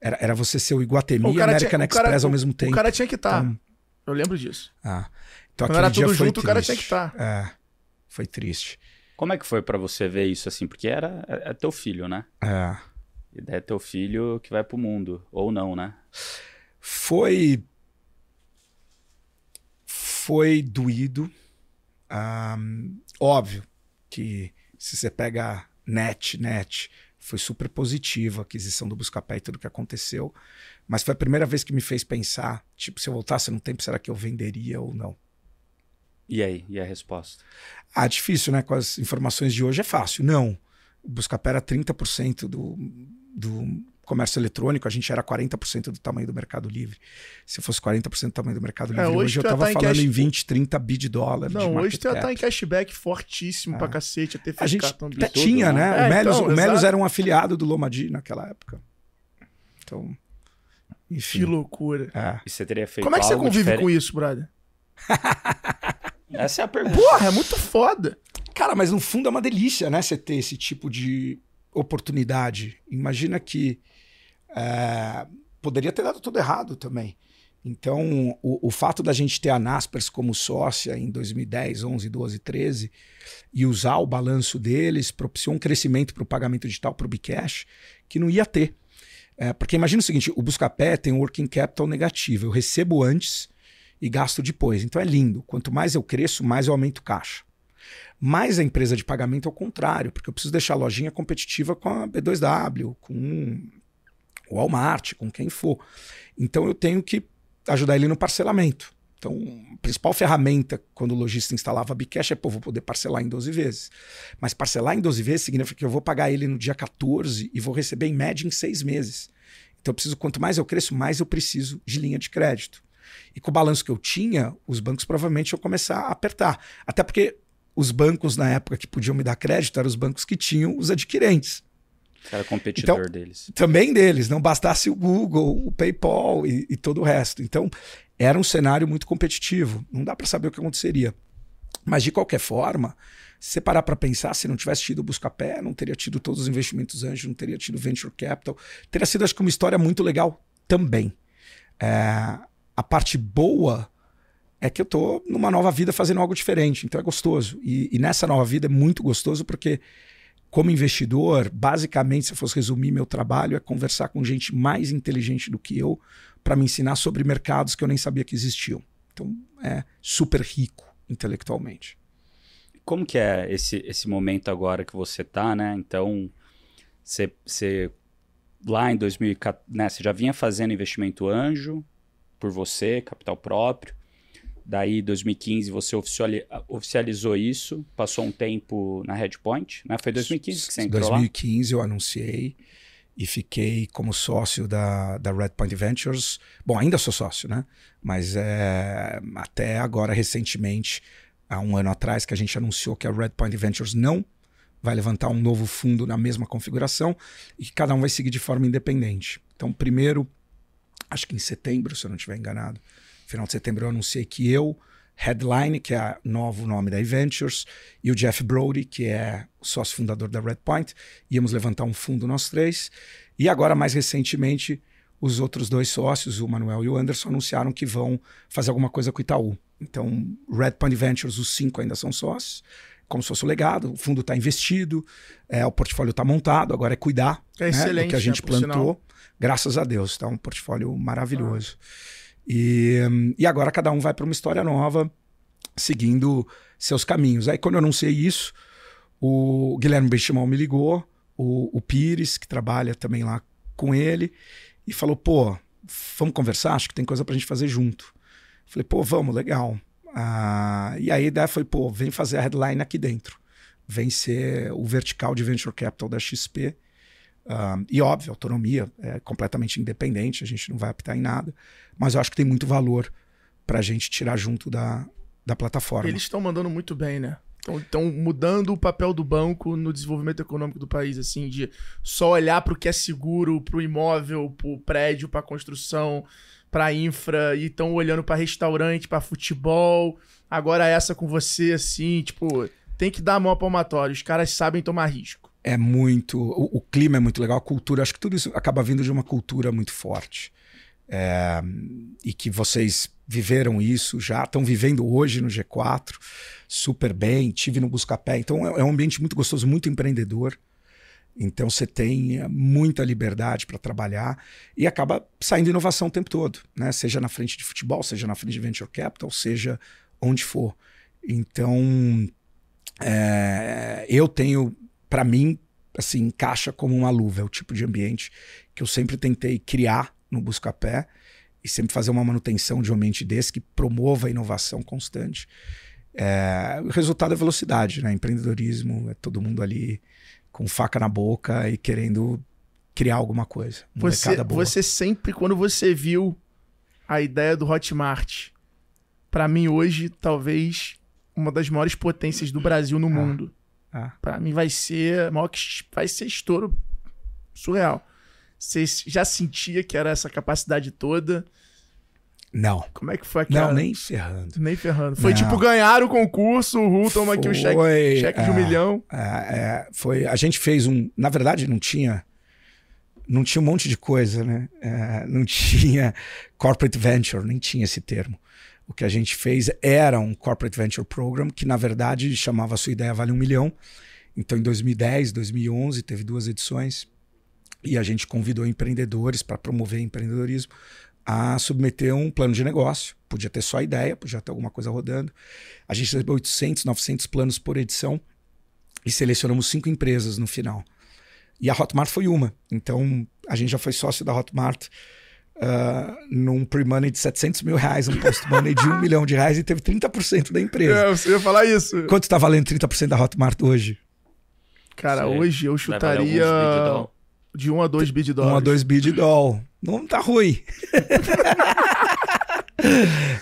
Era, era você ser o Iguatemi O e cara American tinha- Express cara- ao mesmo tempo. O cara tinha que estar. Então- Eu lembro disso. Ah, então Quando era dia tudo foi junto, o cara tinha triste. que estar. É, foi triste. Como é que foi pra você ver isso assim? Porque era é, é teu filho, né? É. E daí é teu filho que vai pro mundo. Ou não, né? Foi. Foi doído. Ahn, óbvio que se você pega net, net, foi super positivo a aquisição do Buscapé e tudo que aconteceu. Mas foi a primeira vez que me fez pensar: tipo, se eu voltasse no tempo, será que eu venderia ou não? E aí? E a resposta? Ah, difícil, né? Com as informações de hoje é fácil. Não. O Buscapé era 30% do, do comércio eletrônico, a gente era 40% do tamanho do Mercado Livre. Se fosse 40% do tamanho do Mercado É, Livre, hoje hoje, eu tava tá em falando cash- em 20, 30 bi de dólar. de Não, hoje tu já tá em cashback fortíssimo pra cacete. Até A gente até tudo, tinha, né? né? É, o Melos, então, o Melos exato. era um afiliado do Lomadi naquela época. Então, Que enfim. loucura. É. E você teria feito Como é que você convive diferente? com isso, brother? Essa é a pergunta. Porra, é muito foda. Cara, mas no fundo é uma delícia, né? Você ter esse tipo de oportunidade. Imagina que é, poderia ter dado tudo errado também. Então, o, o fato da gente ter a Naspers como sócia em 2010, 11, 12, 13 e usar o balanço deles propiciou um crescimento para o pagamento digital para o Bcash que não ia ter. É, porque imagina o seguinte: o Buscapé tem um working capital negativo. Eu recebo antes e gasto depois. Então é lindo. Quanto mais eu cresço, mais eu aumento caixa. Mas a empresa de pagamento é o contrário, porque eu preciso deixar a lojinha competitiva com a B2W, com o Walmart, com quem for. Então eu tenho que ajudar ele no parcelamento. Então, a principal ferramenta quando o lojista instalava Bcash é, pô, vou poder parcelar em 12 vezes. Mas parcelar em 12 vezes significa que eu vou pagar ele no dia 14 e vou receber em média em seis meses. Então, eu preciso, quanto mais eu cresço, mais eu preciso de linha de crédito. E com o balanço que eu tinha, os bancos provavelmente iam começar a apertar. Até porque os bancos, na época, que podiam me dar crédito, eram os bancos que tinham os adquirentes. Era competidor então, deles. Também deles, não bastasse o Google, o PayPal e, e todo o resto. Então, era um cenário muito competitivo. Não dá para saber o que aconteceria. Mas, de qualquer forma, se você parar para pensar, se não tivesse tido o Buscapé, não teria tido todos os investimentos anjos, não teria tido Venture Capital. Teria sido, acho que, uma história muito legal também. É, a parte boa é que eu tô numa nova vida fazendo algo diferente, então é gostoso. E, e nessa nova vida é muito gostoso porque como investidor, basicamente, se eu fosse resumir meu trabalho, é conversar com gente mais inteligente do que eu para me ensinar sobre mercados que eu nem sabia que existiam. Então, é super rico intelectualmente. Como que é esse, esse momento agora que você tá, né? Então, você, lá em 2014, né, você já vinha fazendo investimento anjo por você, capital próprio. Daí, 2015, você oficializou isso, passou um tempo na Redpoint, né? Foi 2015 que você entrou 2015 lá? eu anunciei e fiquei como sócio da, da Redpoint Ventures. Bom, ainda sou sócio, né? Mas é, até agora, recentemente, há um ano atrás, que a gente anunciou que a Redpoint Ventures não vai levantar um novo fundo na mesma configuração e que cada um vai seguir de forma independente. Então, primeiro, acho que em setembro, se eu não estiver enganado, final de setembro eu anunciei que eu, Headline, que é o novo nome da Ventures, e o Jeff Brody, que é o sócio fundador da Redpoint, íamos levantar um fundo nós três. E agora, mais recentemente, os outros dois sócios, o Manuel e o Anderson, anunciaram que vão fazer alguma coisa com o Itaú. Então, Redpoint Ventures, os cinco ainda são sócios, como se fosse o legado, o fundo está investido, é, o portfólio está montado, agora é cuidar é né, do que a gente né, plantou. Graças a Deus, está um portfólio maravilhoso. Ah. E, e agora cada um vai para uma história nova, seguindo seus caminhos. Aí quando eu anunciei isso, o Guilherme Benchimol me ligou, o, o Pires, que trabalha também lá com ele, e falou: pô, vamos conversar? Acho que tem coisa para a gente fazer junto. Falei: pô, vamos, legal. Ah, e aí a ideia foi: pô, vem fazer a headline aqui dentro. Vem ser o vertical de Venture Capital da XP. E óbvio, autonomia é completamente independente, a gente não vai apitar em nada, mas eu acho que tem muito valor para a gente tirar junto da, da plataforma. Eles estão mandando muito bem, né? Estão mudando o papel do banco no desenvolvimento econômico do país, assim, de só olhar para o que é seguro, para o imóvel, para o prédio, para a construção, para infra, e estão olhando para restaurante, para futebol. Agora essa com você, assim, tipo, tem que dar a mão palmatória. Os caras sabem tomar risco é muito. O, o, clima é muito legal, a cultura, acho que tudo isso acaba vindo de uma cultura muito forte. É, e que vocês viveram isso já, estão vivendo hoje no G4 super bem, tive no Buscapé. Então é, é um ambiente muito gostoso, muito empreendedor. Então você tem é, muita liberdade para trabalhar e acaba saindo inovação o tempo todo, né? Seja na frente de futebol, seja na frente de venture capital, seja onde for. Então é, eu tenho para mim, assim, encaixa como uma luva. É o tipo de ambiente que eu sempre tentei criar no Buscapé e sempre fazer uma manutenção de um ambiente desse que promova a inovação constante. É, o resultado é velocidade, né? Empreendedorismo, é todo mundo ali com faca na boca e querendo criar alguma coisa. Você, você sempre, quando você viu a ideia do Hotmart, para mim hoje, talvez uma das maiores potências do Brasil no ah. mundo. Ah. Pra mim vai ser maior que vai ser estouro surreal. Você já sentia que era essa capacidade toda? Não. Como é que foi aquela? Não, nem ferrando. Nem ferrando. Foi não. tipo ganhar o concurso, o Ru toma aqui o cheque, cheque é, de um é, milhão. É, é, foi, a gente fez um. Na verdade, não tinha. Não tinha um monte de coisa, né? É, não tinha corporate venture, nem tinha esse termo. O que a gente fez era um Corporate Venture Program, que na verdade chamava Sua Ideia Vale um Milhão. Então, em 2010, 2011, teve duas edições e a gente convidou empreendedores para promover empreendedorismo a submeter um plano de negócio. Podia ter só ideia, podia ter alguma coisa rodando. A gente recebeu 800, 900 planos por edição e selecionamos cinco empresas no final. E a Hotmart foi uma. Então, a gente já foi sócio da Hotmart uh, num pre-money de 700 mil reais, um post-money de um milhão de reais e teve 30% da empresa. É, você ia falar isso. Quanto está valendo 30% da Hotmart hoje? Cara, Sei. hoje eu chutaria de 1 um a 2 bid dólares. 1 um a 2 bid doll. Não tá ruim.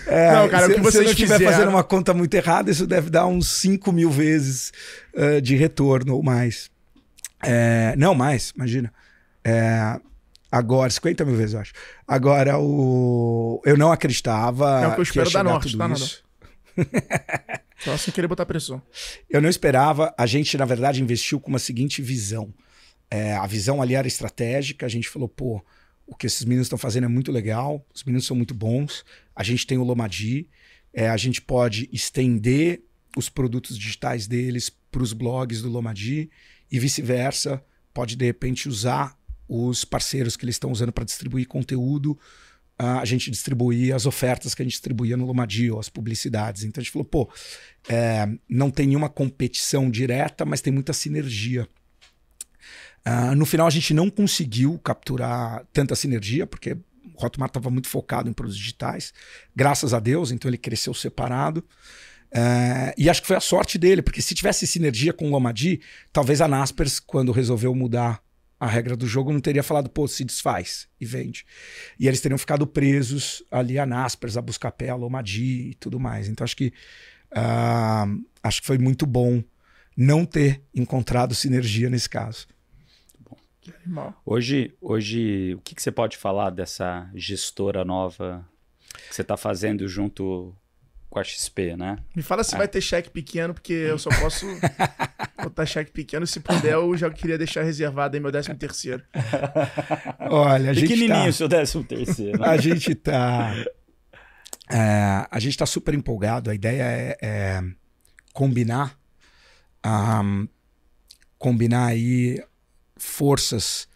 É, não, cara, se, o que você estiver fazendo uma conta muito errada, isso deve dar uns 5 mil vezes uh, de retorno ou mais. É, não, mais, imagina. É, agora, 50 mil vezes, eu acho. Agora, o, eu não acreditava. É o que eu espero que da Norte, tá, nada. Só sem querer botar pressão. Eu não esperava. A gente, na verdade, investiu com uma seguinte visão. É, a visão ali era estratégica. A gente falou, pô, o que esses meninos estão fazendo é muito legal. Os meninos são muito bons. A gente tem o Lomadi. É, a gente pode estender os produtos digitais deles para os blogs do Lomadi e vice-versa. Pode, de repente, usar os parceiros que eles estão usando para distribuir conteúdo a gente distribuir as ofertas que a gente distribuía no Lomadio, as publicidades. Então a gente falou, pô, é, não tem nenhuma competição direta, mas tem muita sinergia. Uh, no final a gente não conseguiu capturar tanta sinergia, porque o Hotmart estava muito focado em produtos digitais, graças a Deus, então ele cresceu separado. Uh, e acho que foi a sorte dele, porque se tivesse sinergia com o Lomadi, talvez a Naspers, quando resolveu mudar a regra do jogo não teria falado, pô, se desfaz e vende. E eles teriam ficado presos ali a Naspers, a Buscapé, a Lomadi e tudo mais. Então acho que uh, acho que foi muito bom não ter encontrado sinergia nesse caso. Hoje, hoje, o que, que você pode falar dessa gestora nova que você está fazendo junto com a XP, né? Me fala se é. vai ter cheque pequeno, porque eu só posso botar cheque pequeno. Se puder, eu já queria deixar reservado aí meu décimo terceiro. Olha, a gente Pequenininho tá... seu décimo terceiro. Né? A gente tá... É, a gente tá super empolgado. A ideia é, é combinar um, combinar aí forças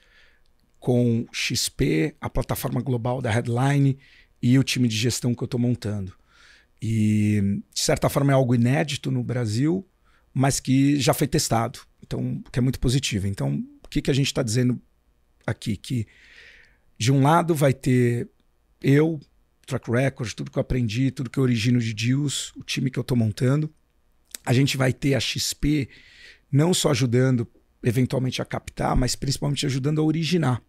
com XP, a plataforma global da Headline e o time de gestão que eu estou montando. E, de certa forma, é algo inédito no Brasil, mas que já foi testado, então, que é muito positivo. Então, o que, que a gente está dizendo aqui? Que, de um lado, vai ter eu, track record, tudo que eu aprendi, tudo que eu origino de deals, o time que eu estou montando. A gente vai ter a XP não só ajudando eventualmente a captar, mas principalmente ajudando a originar.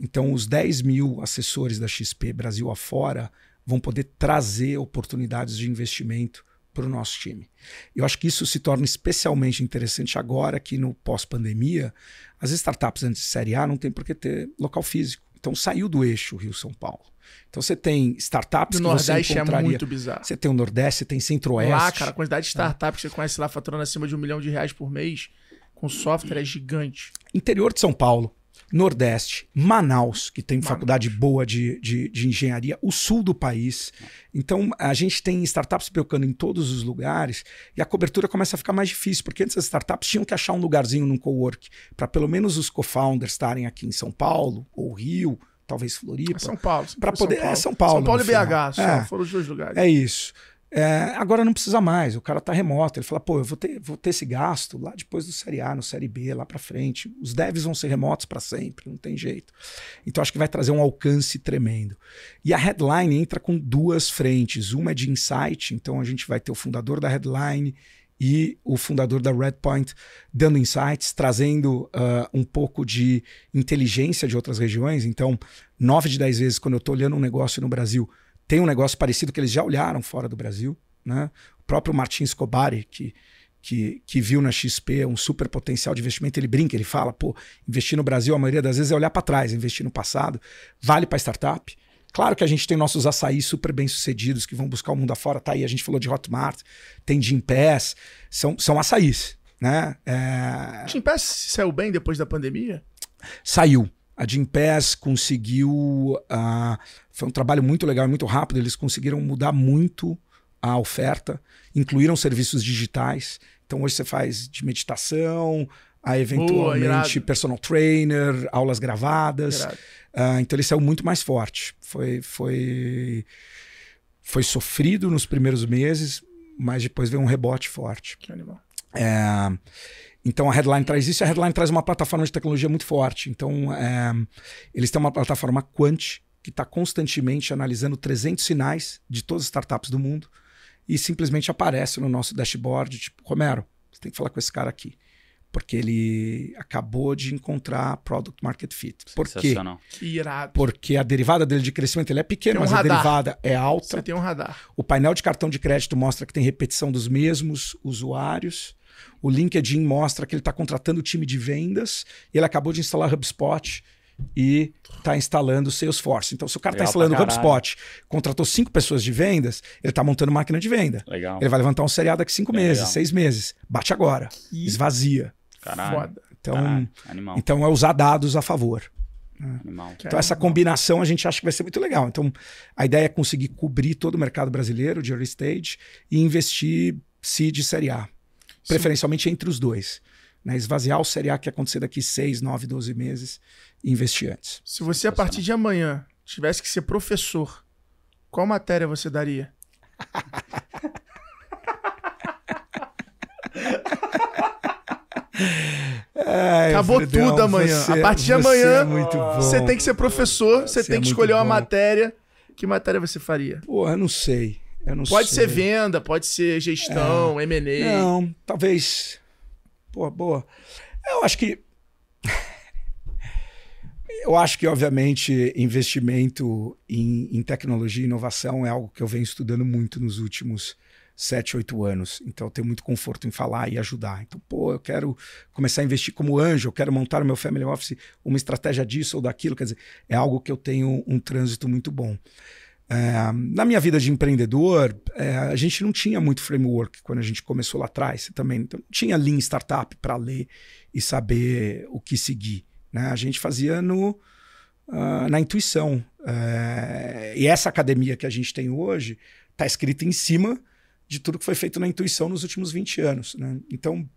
Então, os 10 mil assessores da XP Brasil afora vão poder trazer oportunidades de investimento para o nosso time. Eu acho que isso se torna especialmente interessante agora que no pós-pandemia, as startups antes de série A não tem por que ter local físico. Então saiu do eixo Rio-São Paulo. Então você tem startups o que Nordeste você encontraria... é muito bizarro. Você tem o Nordeste, você tem Centro-Oeste. Lá, cara, a quantidade de startups que você conhece lá faturando acima de um milhão de reais por mês com software é gigante. Interior de São Paulo. Nordeste, Manaus, que tem Manaus. faculdade boa de, de, de, engenharia, o sul do país. Então, a gente tem startups pipocando em todos os lugares e a cobertura começa a ficar mais difícil, porque antes as startups tinham que achar um lugarzinho num cowork para pelo menos os co-founders estarem aqui em São Paulo ou Rio, talvez Floripa. É São Paulo. Para poder, São Paulo. É São Paulo. São Paulo e BH, só é. foram os dois lugares. É isso. É, agora não precisa mais, o cara tá remoto. Ele fala, pô, eu vou ter, vou ter esse gasto lá depois do Série A, no Série B, lá para frente. Os devs vão ser remotos para sempre, não tem jeito. Então acho que vai trazer um alcance tremendo. E a Headline entra com duas frentes. Uma é de insight, então a gente vai ter o fundador da Headline e o fundador da Redpoint dando insights, trazendo uh, um pouco de inteligência de outras regiões. Então, nove de dez vezes, quando eu estou olhando um negócio no Brasil tem um negócio parecido que eles já olharam fora do Brasil. Né? O próprio Martin Scobari, que, que, que viu na XP um super potencial de investimento, ele brinca, ele fala: pô, investir no Brasil, a maioria das vezes é olhar para trás, investir no passado, vale para startup. Claro que a gente tem nossos açaís super bem sucedidos que vão buscar o mundo afora, tá aí. A gente falou de Hotmart, tem Jim Pass, são, são açaís. Né? É... Jim Pass saiu bem depois da pandemia? Saiu. A Gimpass conseguiu. Uh, foi um trabalho muito legal e muito rápido. Eles conseguiram mudar muito a oferta, incluíram serviços digitais. Então hoje você faz de meditação, a eventualmente irado. personal trainer, aulas gravadas. Ah, então ele saiu muito mais forte. Foi, foi, foi sofrido nos primeiros meses, mas depois veio um rebote forte. Que animal. É, então a Headline traz isso e a Headline traz uma plataforma de tecnologia muito forte. Então é, eles têm uma plataforma Quant que está constantemente analisando 300 sinais de todas as startups do mundo e simplesmente aparece no nosso dashboard, tipo, Romero, você tem que falar com esse cara aqui. Porque ele acabou de encontrar product market fit. Por quê? Sensacional. Que irado. Porque a derivada dele de crescimento ele é pequeno, um mas a radar. derivada é alta. Você tem um radar. O painel de cartão de crédito mostra que tem repetição dos mesmos usuários. O LinkedIn mostra que ele está contratando o time de vendas. E ele acabou de instalar HubSpot e está instalando o Salesforce. Então, se o cara está instalando o. HubSpot, contratou cinco pessoas de vendas, ele está montando máquina de venda. Legal. Ele vai levantar um seriado daqui cinco É meses, legal. seis meses. Bate agora. Que Esvazia. Caralho. foda. Então, Caralho. Então é usar dados a favor. Animal. Então, essa combinação a gente acha que vai ser muito legal. Então, a ideia é conseguir cobrir todo o mercado brasileiro de early stage e investir seed e série A. Preferencialmente entre os dois. Né? Esvaziar o série A que ia acontecer daqui 6, 9, 12 meses e investir antes. Se você, a partir de amanhã, tivesse que ser professor, qual matéria você daria? Acabou tudo amanhã. você- a partir de você amanhã, é muito bom. você tem que ser professor, você Você tem é que muito escolher uma bom. matéria. Que matéria você faria? Porra, eu não sei. Pode sei. ser venda, pode ser gestão, M&A. Não, talvez. Pô, boa. Eu acho que. Eu acho que, obviamente, investimento em, em tecnologia e inovação é algo que eu venho estudando muito nos últimos sete, oito anos. Então, eu tenho muito conforto em falar e ajudar. Então, pô, eu quero começar a investir como anjo, eu quero montar no meu family office uma estratégia disso ou daquilo. Quer dizer, é algo que eu tenho um trânsito muito bom. É, na minha vida de empreendedor, é, a gente não tinha muito framework quando a gente começou lá atrás. Também então, não tinha Lean Startup para ler e saber o que seguir. Né? A gente fazia no, ah, na intuição. É, e essa academia que a gente tem hoje está escrita em cima de tudo que foi feito na intuição nos últimos 20 anos. Né? Então,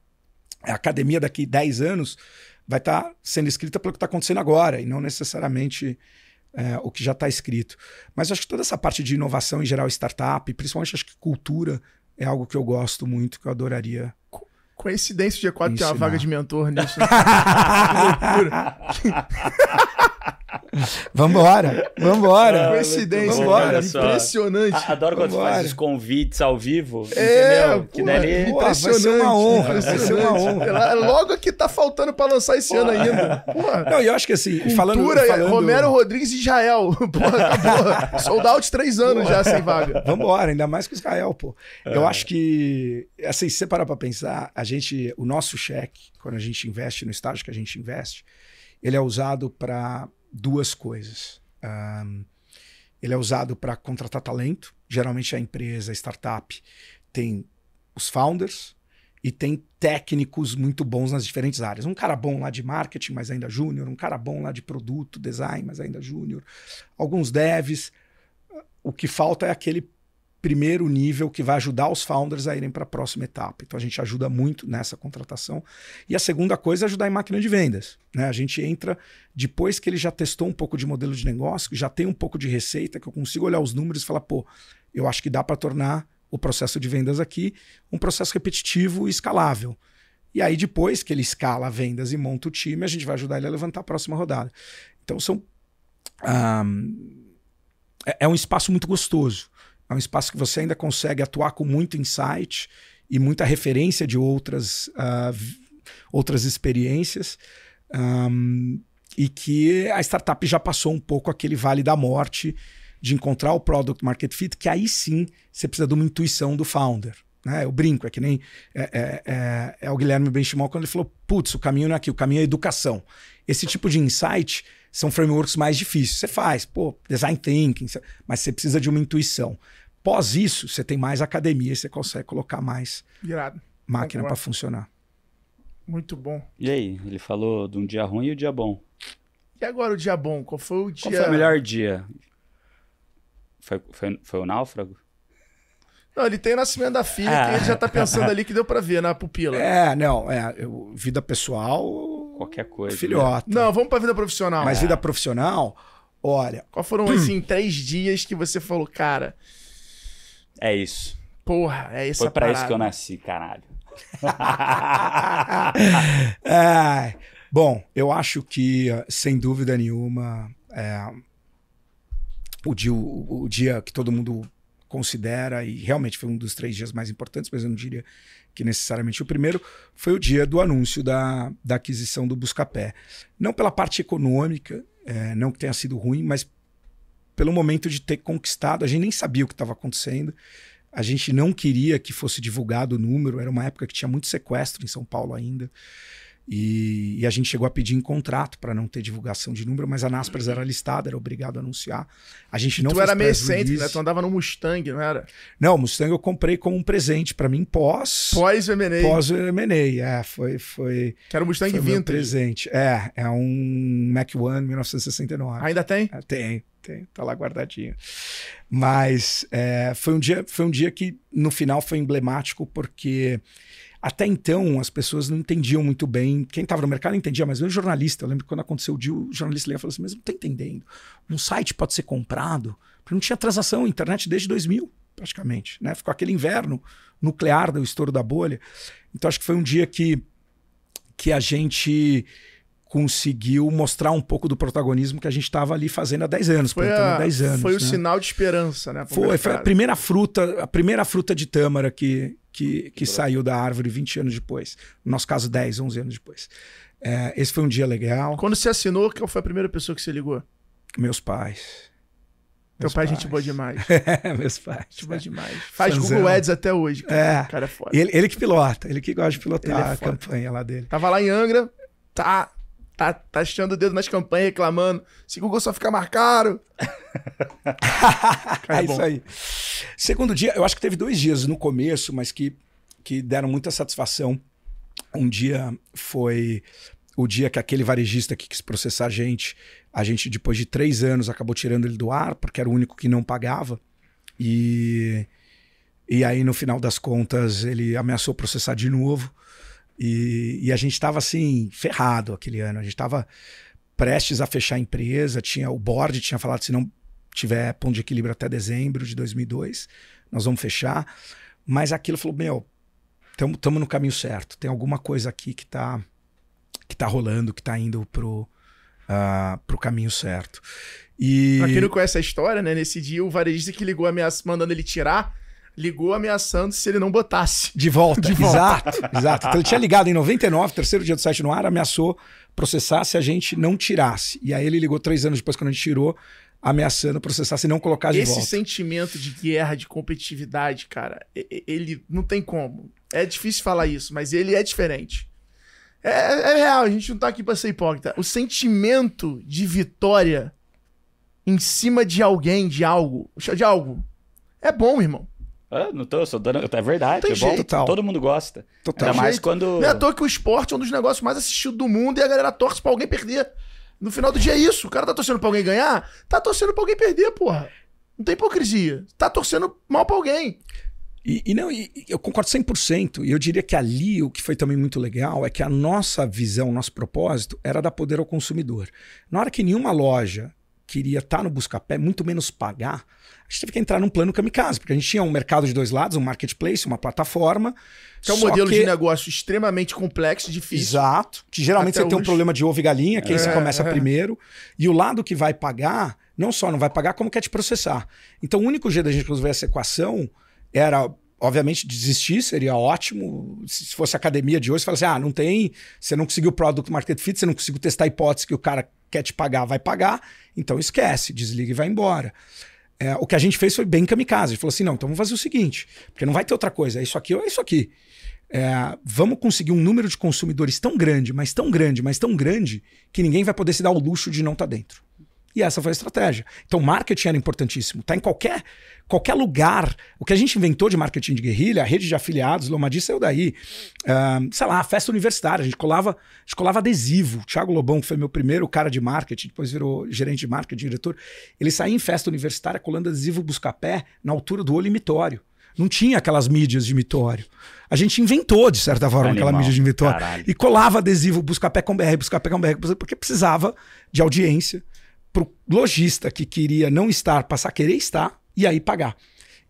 a academia daqui 10 anos vai estar sendo escrita pelo que está acontecendo agora e não necessariamente é, o que já está escrito. Mas acho que toda essa parte de inovação em geral, startup, principalmente acho que cultura, é algo que eu gosto muito, que eu adoraria. Coincidência o dia 4 ter uma vaga de mentor nisso. né? que loucura. Vambora, vambora. Ah, Coincidência, só. Impressionante. A- Adoro quando Vambora. faz os convites ao vivo. É, entendeu? Que pô, daí. pô, vai ser uma honra, vai ser uma honra. Ela- Logo aqui tá faltando pra lançar esse ano ainda. Porra. Não, e eu acho que assim, falando, Cultura, falando... Romero Rodrigues e Israel. Porra, acabou. Sold out três anos já sem vaga. Vambora, ainda mais com Israel, pô. Eu acho que, assim, se você parar pra pensar, a gente, o nosso cheque, quando a gente investe no estágio que a gente investe, ele é usado para duas coisas. Ahn, ele é usado para contratar talento. Geralmente a empresa, a startup, tem os founders e tem técnicos muito bons nas diferentes áreas. Um cara bom lá de marketing, mas ainda júnior. Um cara bom lá de produto, design, mas ainda júnior. Alguns devs. O que falta é aquele primeiro nível que vai ajudar os founders a irem para a próxima etapa. Então a gente ajuda muito nessa contratação. E a segunda coisa é ajudar em máquina de vendas. Né? A gente entra depois que ele já testou um pouco de modelo de negócio, já tem um pouco de receita, que eu consigo olhar os números e falar, pô, eu acho que dá para tornar o processo de vendas aqui um processo repetitivo e escalável. E aí, depois que ele escala vendas e monta o time, a gente vai ajudar ele a levantar a próxima rodada. Então, são. ahm, é, é um espaço muito gostoso. É um espaço que você ainda consegue atuar com muito insight e muita referência de outras, vi- outras experiências. ahm, e que a startup já passou um pouco aquele vale da morte de encontrar o product market fit, que aí sim você precisa de uma intuição do founder. Né? Eu brinco, é que nem é, é- é- é o Guilherme Benchimol quando ele falou: putz, o caminho não é aqui, o caminho é educação. Esse tipo de insight são frameworks mais difíceis. Você faz, pô, design thinking, mas você precisa de uma intuição. Pós isso, você tem mais academia e você consegue colocar mais Irado. máquina para funcionar. Muito bom. E aí? Ele falou de um dia ruim e o dia bom. E agora o dia bom? Qual foi o dia... Qual foi o melhor dia? Foi, foi, foi o náufrago? Não, ele tem o nascimento da filha, Ah. que ele já tá pensando ali que deu pra ver na pupila. É, não, é, eu- vida pessoal, Qualquer coisa. né? filhota. Não, vamos pra vida profissional. Mas vida profissional, olha, Qual foram, assim, três dias que você falou, cara, É isso. porra, é essa Foi pra isso parada. que eu nasci, caralho. É, bom, eu acho que, sem dúvida nenhuma, é, o, dia, o, o dia que todo mundo considera, e realmente foi um dos três dias mais importantes, mas eu não diria que necessariamente o primeiro, foi o dia do anúncio da, da aquisição do Buscapé. Não pela parte econômica, é, não que tenha sido ruim, mas pelo momento de ter conquistado, a gente nem sabia o que estava acontecendo. A gente não queria que fosse divulgado o número, era uma época que tinha muito sequestro em São Paulo ainda. E, e a gente chegou a pedir em contrato para não ter divulgação de número, mas a Naspers era listada, era obrigado a anunciar. A gente não tu era meio excêntrico, né? Tu andava no Mustang, não era? Não, o Mustang eu comprei como um presente para mim pós Pós o M&A, pós o M&A. É, foi foi, que era o Mustang foi Vintage. presente. É, é um Mac One 1969. Ainda tem? É, Tem, tem, tá lá guardadinho. Mas é, foi, um dia, foi um dia que no final foi emblemático porque até então as pessoas não entendiam muito bem. Quem estava no mercado entendia, mas o jornalista, eu lembro que quando aconteceu o dia, o jornalista ligou e falou assim: Mas não tá entendendo. Um site pode ser comprado? Porque não tinha transação internet desde 2000, praticamente. Né? Ficou aquele inverno nuclear do estouro da bolha. Então acho que foi um dia que, que a gente conseguiu mostrar um pouco do protagonismo que a gente estava ali fazendo há 10 anos, Foi, plantando há a, 10 anos. foi o né? sinal de esperança, né? Foi, foi a primeira fruta, a primeira fruta de tâmara que, que, que saiu da árvore 20 anos depois. No nosso caso, 10, 11 anos depois. É, esse foi um dia legal. Quando você assinou, qual foi a primeira pessoa que você ligou? Meus pais. Teu Meus pai é pais. gente boa demais. É, meus pais. Gente boa demais. Faz Fãzão. Google Ads até hoje. Cara. É. O cara é foda. Ele, ele que pilota, ele que gosta de pilotar é a campanha lá dele. Tava lá em Angra, tá, tá, tá achando o dedo nas campanhas, reclamando. Se Google só fica mais caro. É bom. isso aí. Segundo dia, eu acho que teve dois dias no começo, mas que, que deram muita satisfação. Um dia foi o dia que aquele varejista que quis processar a gente, a gente, depois de três anos, acabou tirando ele do ar, porque era o único que não pagava. E, e aí, no final das contas, ele ameaçou processar de novo. E, e a gente estava assim, ferrado aquele ano. A gente estava prestes a fechar a empresa, tinha o board tinha falado se não tiver ponto de equilíbrio até dezembro de 2002, nós vamos fechar. Mas aquilo falou, meu, estamos no caminho certo. Tem alguma coisa aqui que está que tá rolando, que está indo pro, ah, pro caminho certo. E Pra quem não conhece a história, né? Nesse dia, o varejista que ligou ameaça, mandando ele tirar, ligou ameaçando se ele não botasse. De volta, De volta. exato, exato. Então ele tinha ligado em 99, terceiro dia do site no ar, ameaçou processar se a gente não tirasse. E aí ele ligou três anos depois, quando a gente tirou, ameaçando processar se não colocar de Esse volta. sentimento de guerra, de competitividade, cara, ele não tem como. É difícil falar isso, mas ele é diferente. É, é real, a gente não tá aqui pra ser hipócrita. O sentimento de vitória em cima de alguém, de algo, de algo, é bom, irmão. Ah, não tô, sou dando. É verdade. Tem é bom, jeito, tal. Todo mundo gosta. Total. Ainda mais jeito. quando. Não é à toa que o esporte é um dos negócios mais assistidos do mundo e a galera torce pra alguém perder. No final do dia é isso. O cara tá torcendo pra alguém ganhar, tá torcendo pra alguém perder, porra. Não tem hipocrisia. Tá torcendo mal pra alguém. E, e não, e- e eu concordo 100%. E eu diria que ali o que foi também muito legal é que a nossa visão, nosso propósito era dar poder ao consumidor. Na hora que nenhuma loja queria estar no Buscapé, muito menos pagar, a gente teve que entrar num plano kamikaze, porque a gente tinha um mercado de dois lados, um marketplace, uma plataforma. Que é um modelo que- de negócio extremamente complexo e difícil. Exato. Que geralmente Até você tem um hoje. problema de ovo e galinha, que aí você É, começa é. primeiro. E o lado que vai pagar, não só não vai pagar, como quer te processar. Então o único jeito da gente resolver essa equação era, obviamente, desistir, seria ótimo. Se se fosse academia de hoje, você fala assim: ah, não tem, você não conseguiu o product market fit, você não conseguiu testar a hipótese que o cara quer te pagar, vai pagar, então esquece, desliga e vai embora. É, o que a gente fez foi bem kamikaze. A gente falou assim: não, então vamos fazer o seguinte, porque não vai ter outra coisa, é isso aqui ou é isso aqui. É, vamos conseguir um número de consumidores tão grande, mas tão grande, mas tão grande, que ninguém vai poder se dar o luxo de não estar dentro. E essa foi a estratégia. Então, marketing era importantíssimo. Tá em qualquer, qualquer lugar. O que a gente inventou de marketing de guerrilha, a rede de afiliados, Lomadi saiu daí. Ah, sei lá, festa universitária. A gente colava, a gente colava adesivo. O Thiago Lobão, que foi meu primeiro cara de marketing, depois virou gerente de marketing, diretor. Ele saía em festa universitária colando adesivo Buscapé na altura do olho imitório. Não tinha aquelas mídias de mitório. A gente inventou, de certa forma, Animal, aquela mídia de mitório. caralho. E colava adesivo Buscapé com BR, Buscapé com BR, porque precisava de audiência pro lojista que queria não estar, passar a querer estar e aí pagar.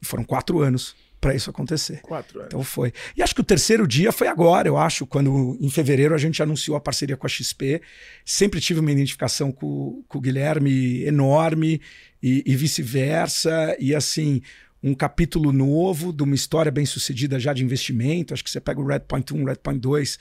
E foram quatro anos para isso acontecer. Quatro anos. Então foi. E acho que o terceiro dia foi agora, eu acho, quando em fevereiro a gente anunciou a parceria com a XP. Sempre tive uma identificação com, com o Guilherme enorme e, e vice-versa. E assim, um capítulo novo de uma história bem sucedida já de investimento. Acho que você pega o Redpoint 1, Redpoint 2,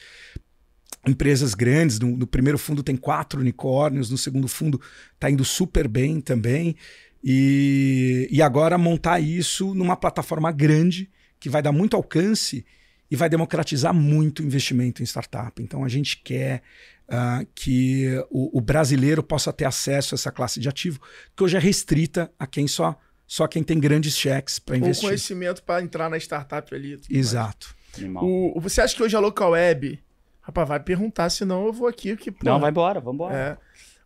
empresas grandes. No, no primeiro fundo tem quatro unicórnios, no segundo fundo está indo super bem também. E, e agora montar isso numa plataforma grande que vai dar muito alcance e vai democratizar muito o investimento em startup. Então a gente quer ah, que o, o brasileiro possa ter acesso a essa classe de ativo, que hoje é restrita a quem só, só quem tem grandes cheques para Ou investir. conhecimento para entrar na startup ali. Exato. O, o- você acha que hoje a local web. Rapaz, vai perguntar, senão eu vou aqui. Que, Não, vai embora, vambora. É.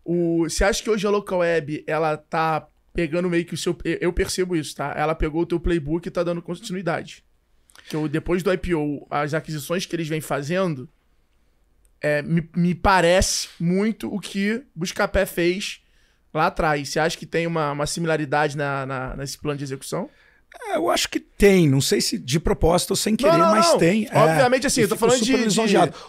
O, você acha que hoje a local web ela tá pegando meio que o seu. eu- Eu percebo isso, tá? Ela pegou o teu playbook e tá dando continuidade. Que eu, depois do IPO, as aquisições que eles vêm fazendo, é, me, me parece muito o que Buscapé fez lá atrás. Você acha que tem uma, uma similaridade na, na- nesse plano de execução? É, eu acho que tem, não sei se de propósito ou sem querer, não, mas não. tem. é. Obviamente, assim, E eu tô falando de- de-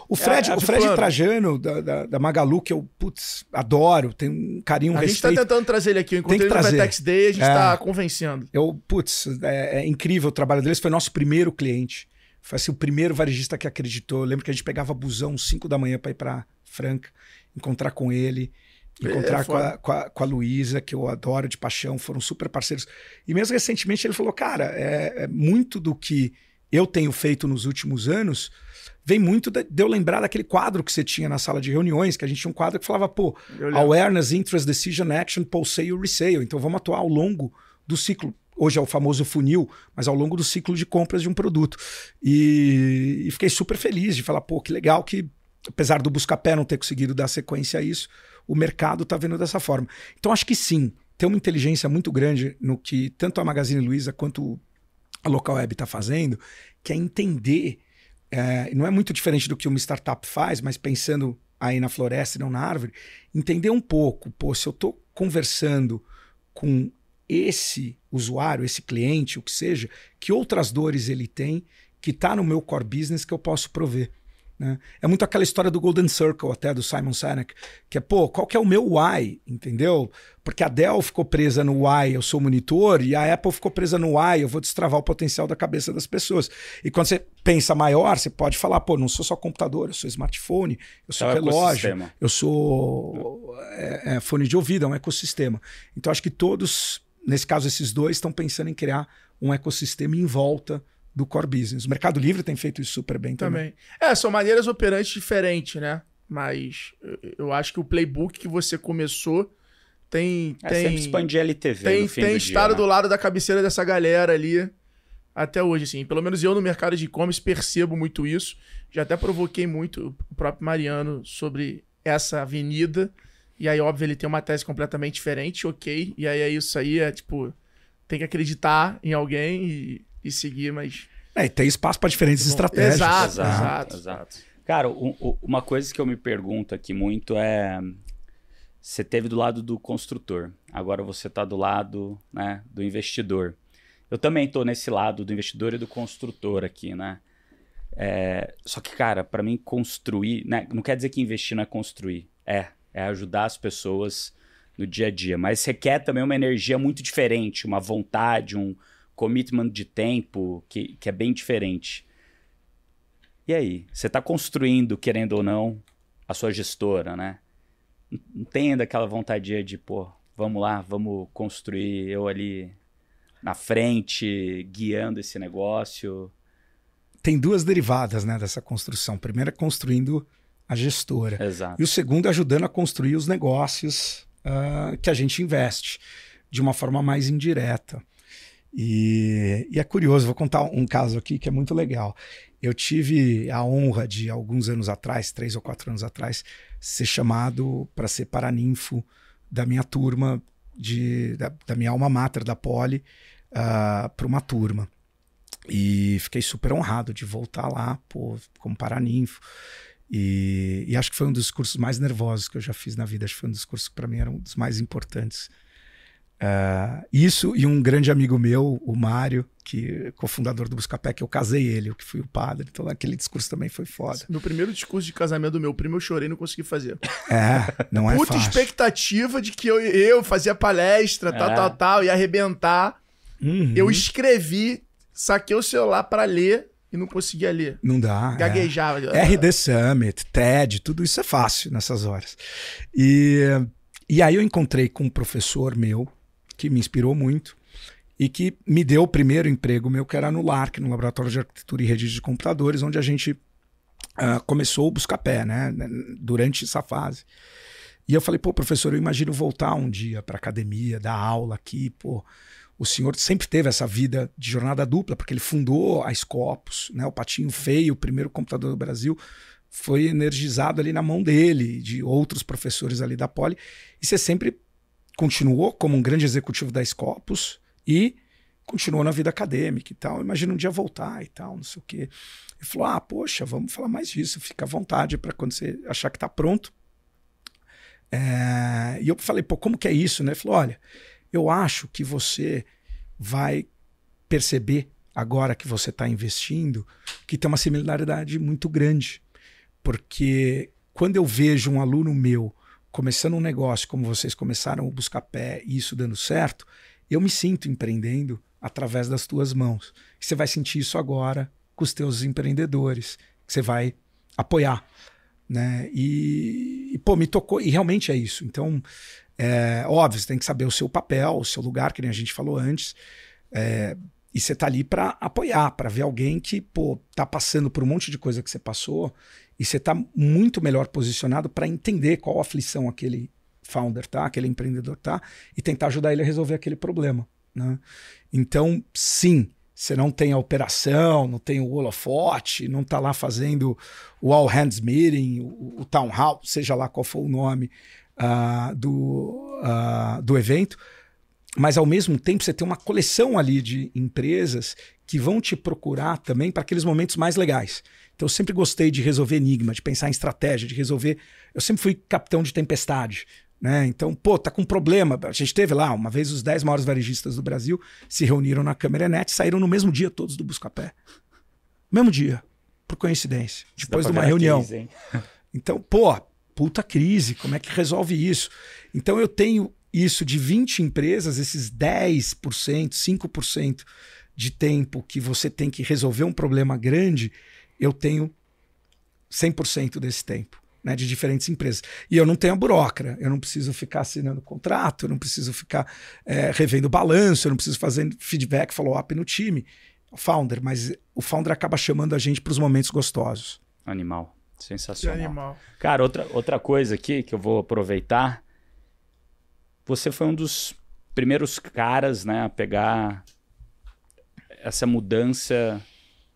O Fred, é, é o Fred plano. Trajano, da, da, da Magalu, que eu, putz, adoro, tenho um carinho, um a gente tá respeito. tentando trazer ele aqui. Eu encontrei ele no trazer. Vetex Day a gente É. tá convencendo. Eu, putz, é, é incrível o trabalho deles. Foi nosso primeiro cliente. Foi assim, o primeiro varejista que acreditou. Eu lembro que a gente pegava busão 5 da manhã para ir para Franca, encontrar com ele, encontrar É, com a, com a, com a Luísa, que eu adoro de paixão, foram super parceiros. E mesmo recentemente ele falou: Cara, é, é muito do que eu tenho feito nos últimos anos. Vem muito de eu lembrar daquele quadro que você tinha na sala de reuniões, que a gente tinha um quadro que falava, pô. Awareness, Interest, Decision, Action, Post-Sale e Resale. Então vamos atuar ao longo do ciclo. Hoje é o famoso funil, mas ao longo do ciclo de compras de um produto. E, e fiquei super feliz de falar, pô, que legal que, apesar do Buscapé não ter conseguido dar sequência a isso, o mercado está vendo dessa forma. Então acho que sim, tem uma inteligência muito grande no que tanto a Magazine Luiza quanto a Local Web está fazendo, que é entender, é, não é muito diferente do que uma startup faz, mas pensando aí na floresta e não na árvore, entender um pouco, pô, se eu estou conversando com esse usuário, esse cliente, o que seja, que outras dores ele tem que está no meu core business que eu posso prover. Né? É muito aquela história do Golden Circle, até do Simon Sinek, que é, pô, qual que é o meu why, entendeu? Porque a Dell ficou presa no why, eu sou monitor, e a Apple ficou presa no why, eu vou destravar o potencial da cabeça das pessoas. E quando você pensa maior, você pode falar, pô, não sou só computador, eu sou smartphone, eu sou É relógio, eu sou é, é, fone de ouvido, é um ecossistema. Então acho que todos, nesse caso esses dois, estão pensando em criar um ecossistema em volta do core business. O Mercado Livre tem feito isso super bem também. Também. É, são maneiras operantes diferentes, né? Mas eu- acho que o playbook que você começou tem. É tem sempre expandir LTV tem, no fim tem do estado dia, do né? lado da cabeceira dessa galera ali até hoje, assim. Pelo menos eu no mercado de e-commerce percebo muito isso. Já até provoquei muito o próprio Mariano sobre essa avenida. E aí, óbvio, ele tem uma tese completamente diferente, ok. E aí é isso aí, é tipo, tem que acreditar em alguém e, e seguir, mas. É, e tem espaço para diferentes estratégias. Exato, Exato, exato. exato. Cara, um- um- uma coisa que eu me pergunto aqui muito é. Você teve do lado do construtor, agora você está do lado né, do investidor. Eu também estou nesse lado do investidor e do construtor aqui, né? É, só que, cara, para mim construir, né, não quer dizer que investir não é construir, é, é ajudar as pessoas no dia a dia, mas requer também uma energia muito diferente, uma vontade, um commitment de tempo que, que é bem diferente. E aí, você está construindo, querendo ou não, a sua gestora, né? Não- tem ainda aquela vontade de, pô, vamos lá, vamos construir eu ali na frente, guiando esse negócio. Tem duas derivadas né, dessa construção. Primeiro é construindo a gestora. Exato. E o segundo é ajudando a construir os negócios ah, que a gente investe de uma forma mais indireta. E, e é curioso, vou contar um caso aqui que é muito legal. Eu tive a honra de, alguns anos atrás, três ou quatro anos atrás, ser chamado para ser paraninfo da minha turma, de, da, da minha alma mater, da Poli, para uma turma. E fiquei super honrado de voltar lá, pô, como paraninfo. E, e acho que foi um dos cursos mais nervosos que eu já fiz na vida. Acho que foi um dos cursos que para mim era um dos mais importantes. Uh, isso e um grande amigo meu, o Mário, que é cofundador do Buscapé, que eu casei ele, eu que fui o padre. Então aquele discurso também foi foda. No primeiro discurso de casamento do meu primo, eu chorei e não consegui fazer. É, não é Puta fácil. expectativa de que eu, eu fazia palestra, tal, É. tal, tal, ia arrebentar. Uhum. Eu escrevi, saquei o celular pra ler e não conseguia ler. Não dá. é. Gaguejava. RD Summit, TED, tudo isso é fácil nessas horas. E, e aí eu encontrei com um professor meu que me inspirou muito e que me deu o primeiro emprego meu, que era no LARC, no Laboratório de Arquitetura e Redes de Computadores, onde a gente ah, começou o Buscapé, né, durante essa fase. E eu falei, pô, professor, eu imagino voltar um dia para academia, dar aula aqui, pô. O senhor sempre teve essa vida de jornada dupla, porque ele fundou a Scopus, né? O Patinho Feio, o primeiro computador do Brasil, foi energizado ali na mão dele, de outros professores ali da Poli. E você sempre continuou como um grande executivo da Scopus e continuou na vida acadêmica e tal. Imagina um dia voltar e tal, não sei o quê. Ele falou: ah, poxa, vamos falar mais disso, fica à vontade para quando você achar que está pronto. É, E eu falei, pô, como que é isso, né? Ele falou: olha, eu acho que você vai perceber agora que você está investindo que tem uma similaridade muito grande. Porque quando eu vejo um aluno meu começando um negócio como vocês começaram o Buscapé e isso dando certo, eu me sinto empreendendo através das tuas mãos. Você vai sentir isso agora com os teus empreendedores, que você vai apoiar. Né? E, e, pô, me tocou, e realmente é isso. Então, é, óbvio, você tem que saber o seu papel, o seu lugar, que nem a gente falou antes. É, e você tá ali para apoiar, para ver alguém que, pô, tá passando por um monte de coisa que você passou e você tá muito melhor posicionado para entender qual aflição aquele founder tá, aquele empreendedor tá, e tentar ajudar ele a resolver aquele problema, né? Então, sim, você não tem a operação, não tem o holofote, não tá lá fazendo o all hands meeting, o, o town hall, seja lá qual for o nome uh, do, uh, do evento, mas ao mesmo tempo você tem uma coleção ali de empresas que vão te procurar também para aqueles momentos mais legais. Então eu sempre gostei de resolver enigma, de pensar em estratégia, de resolver. Eu sempre fui capitão de tempestade. Né? Então, pô, tá com um problema. A gente teve lá, uma vez os 10 maiores varejistas do Brasil se reuniram na câmera net, saíram no mesmo dia todos do Buscapé. Mesmo dia, por coincidência, depois de uma reunião. Crise, então, pô, puta crise, como é que resolve isso? Então eu tenho isso de 20 empresas, esses 10%, 5% de tempo que você tem que resolver um problema grande, eu tenho 100% desse tempo. Né, de diferentes empresas. E eu não tenho a burocra, eu não preciso ficar assinando contrato, eu não preciso ficar é, revendo balanço, eu não preciso fazer feedback, follow-up no time. O founder, mas o founder acaba chamando a gente para os momentos gostosos. Animal. Que Sensacional. animal. Cara, outra, outra coisa aqui que eu vou aproveitar. Você foi um dos primeiros caras né, a pegar essa mudança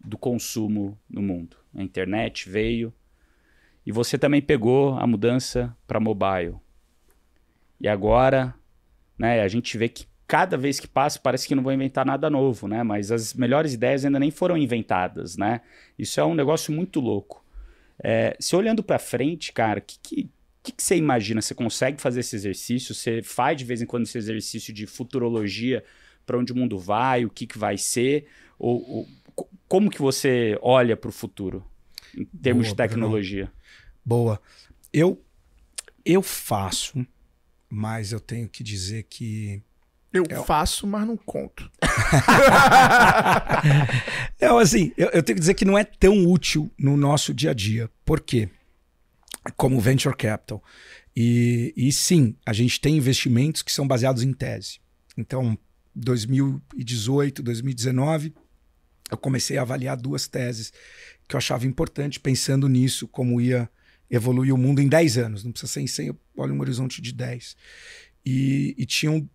do consumo no mundo. A internet veio e você também pegou a mudança para mobile. E agora, né, a gente vê que cada vez que passa parece que não vão inventar nada novo, né? Mas as melhores ideias ainda nem foram inventadas, né? Isso é um negócio muito louco. É, se olhando para frente, cara, o que, que, que, você imagina? Você consegue fazer esse exercício? Você faz de vez em quando esse exercício de futurologia para onde o mundo vai, o que, que vai ser? Ou, ou como que você olha para o futuro em termos Boa, de tecnologia? Boa. Eu eu faço, mas eu tenho que dizer que Eu É. faço, mas não conto. Não, assim, eu, eu tenho que dizer que não é tão útil no nosso dia a dia. Por quê? Como venture capital. E, e sim, a gente tem investimentos que são baseados em tese. Então, 2018, 2019, eu comecei a avaliar duas teses que eu achava importante, pensando nisso, como ia evoluir o mundo em 10 anos. Não precisa ser em 100, eu olho um horizonte de 10. E, e tinham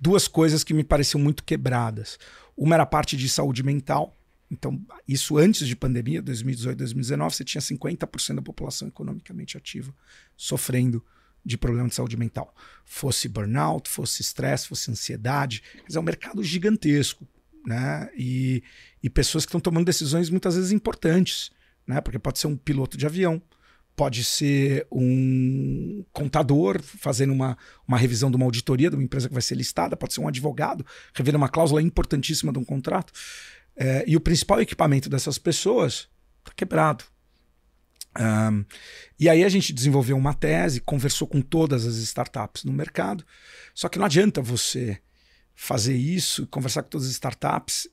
duas coisas que me pareciam muito quebradas. Uma era a parte de saúde mental. Então, isso antes de pandemia, 2018, 2019, você tinha 50% da população economicamente ativa sofrendo de problema de saúde mental. Fosse burnout, fosse estresse, fosse ansiedade. É um mercado gigantesco. Né? E, e pessoas que estão tomando decisões muitas vezes importantes, né? Porque pode ser um piloto de avião, pode ser um contador fazendo uma, uma revisão de uma auditoria de uma empresa que vai ser listada, pode ser um advogado revendo uma cláusula importantíssima de um contrato. É, e o principal equipamento dessas pessoas está quebrado. Um, e aí a gente desenvolveu uma tese, conversou com todas as startups no mercado. Só que não adianta você fazer isso, conversar com todas as startups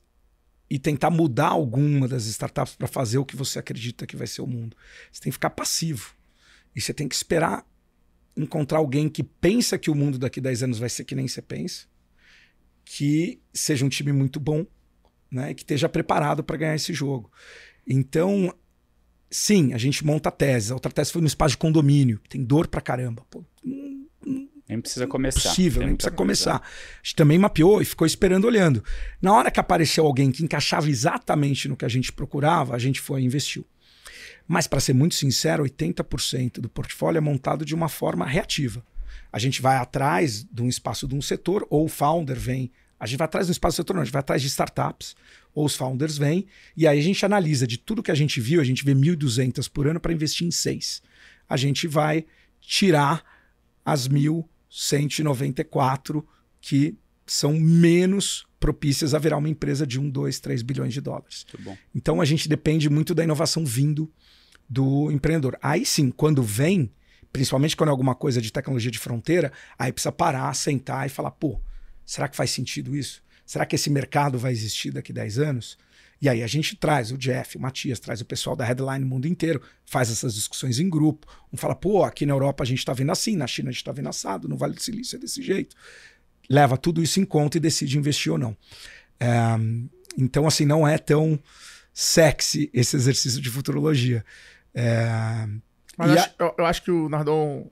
e tentar mudar alguma das startups para fazer o que você acredita que vai ser o mundo. Você tem que ficar passivo. E você tem que esperar encontrar alguém que pensa que o mundo daqui a 10 anos vai ser que nem você pensa, que seja um time muito bom, né, que esteja preparado para ganhar esse jogo. Então, sim, a gente monta tese. A outra tese foi no espaço de condomínio, tem dor pra caramba. Pô, nem precisa começar. Possível, nem precisa começar. A gente também mapeou e ficou esperando olhando. Na hora que apareceu alguém que encaixava exatamente no que a gente procurava, a gente foi e investiu. Mas, para ser muito sincero, 80% do portfólio é montado de uma forma reativa. A gente vai atrás de um espaço de um setor, ou o founder vem. A gente vai atrás do espaço do setor, não, a gente vai atrás de startups, ou os founders vêm, e aí a gente analisa de tudo que a gente viu, a gente vê 1.200 por ano para investir em seis. A gente vai tirar as mil 194 que são menos propícias a virar uma empresa de 1, 2, 3 bilhões de dólares. Então a gente depende muito da inovação vindo do empreendedor. Aí sim, quando vem, principalmente quando é alguma coisa de tecnologia de fronteira, aí precisa parar, sentar e falar: pô, será que faz sentido isso? Será que esse mercado vai existir daqui a 10 anos? E aí a gente traz o Jeff, o Matias, traz o pessoal da Headline no mundo inteiro, faz essas discussões em grupo. Um fala, pô, aqui na Europa a gente está vendo assim, na China a gente está vendo assado, no Vale do Silício é desse jeito. Leva tudo isso em conta e decide investir ou não. É, então, assim, não é tão sexy esse exercício de futurologia. É, Mas acho, a... eu, eu acho que o Nardon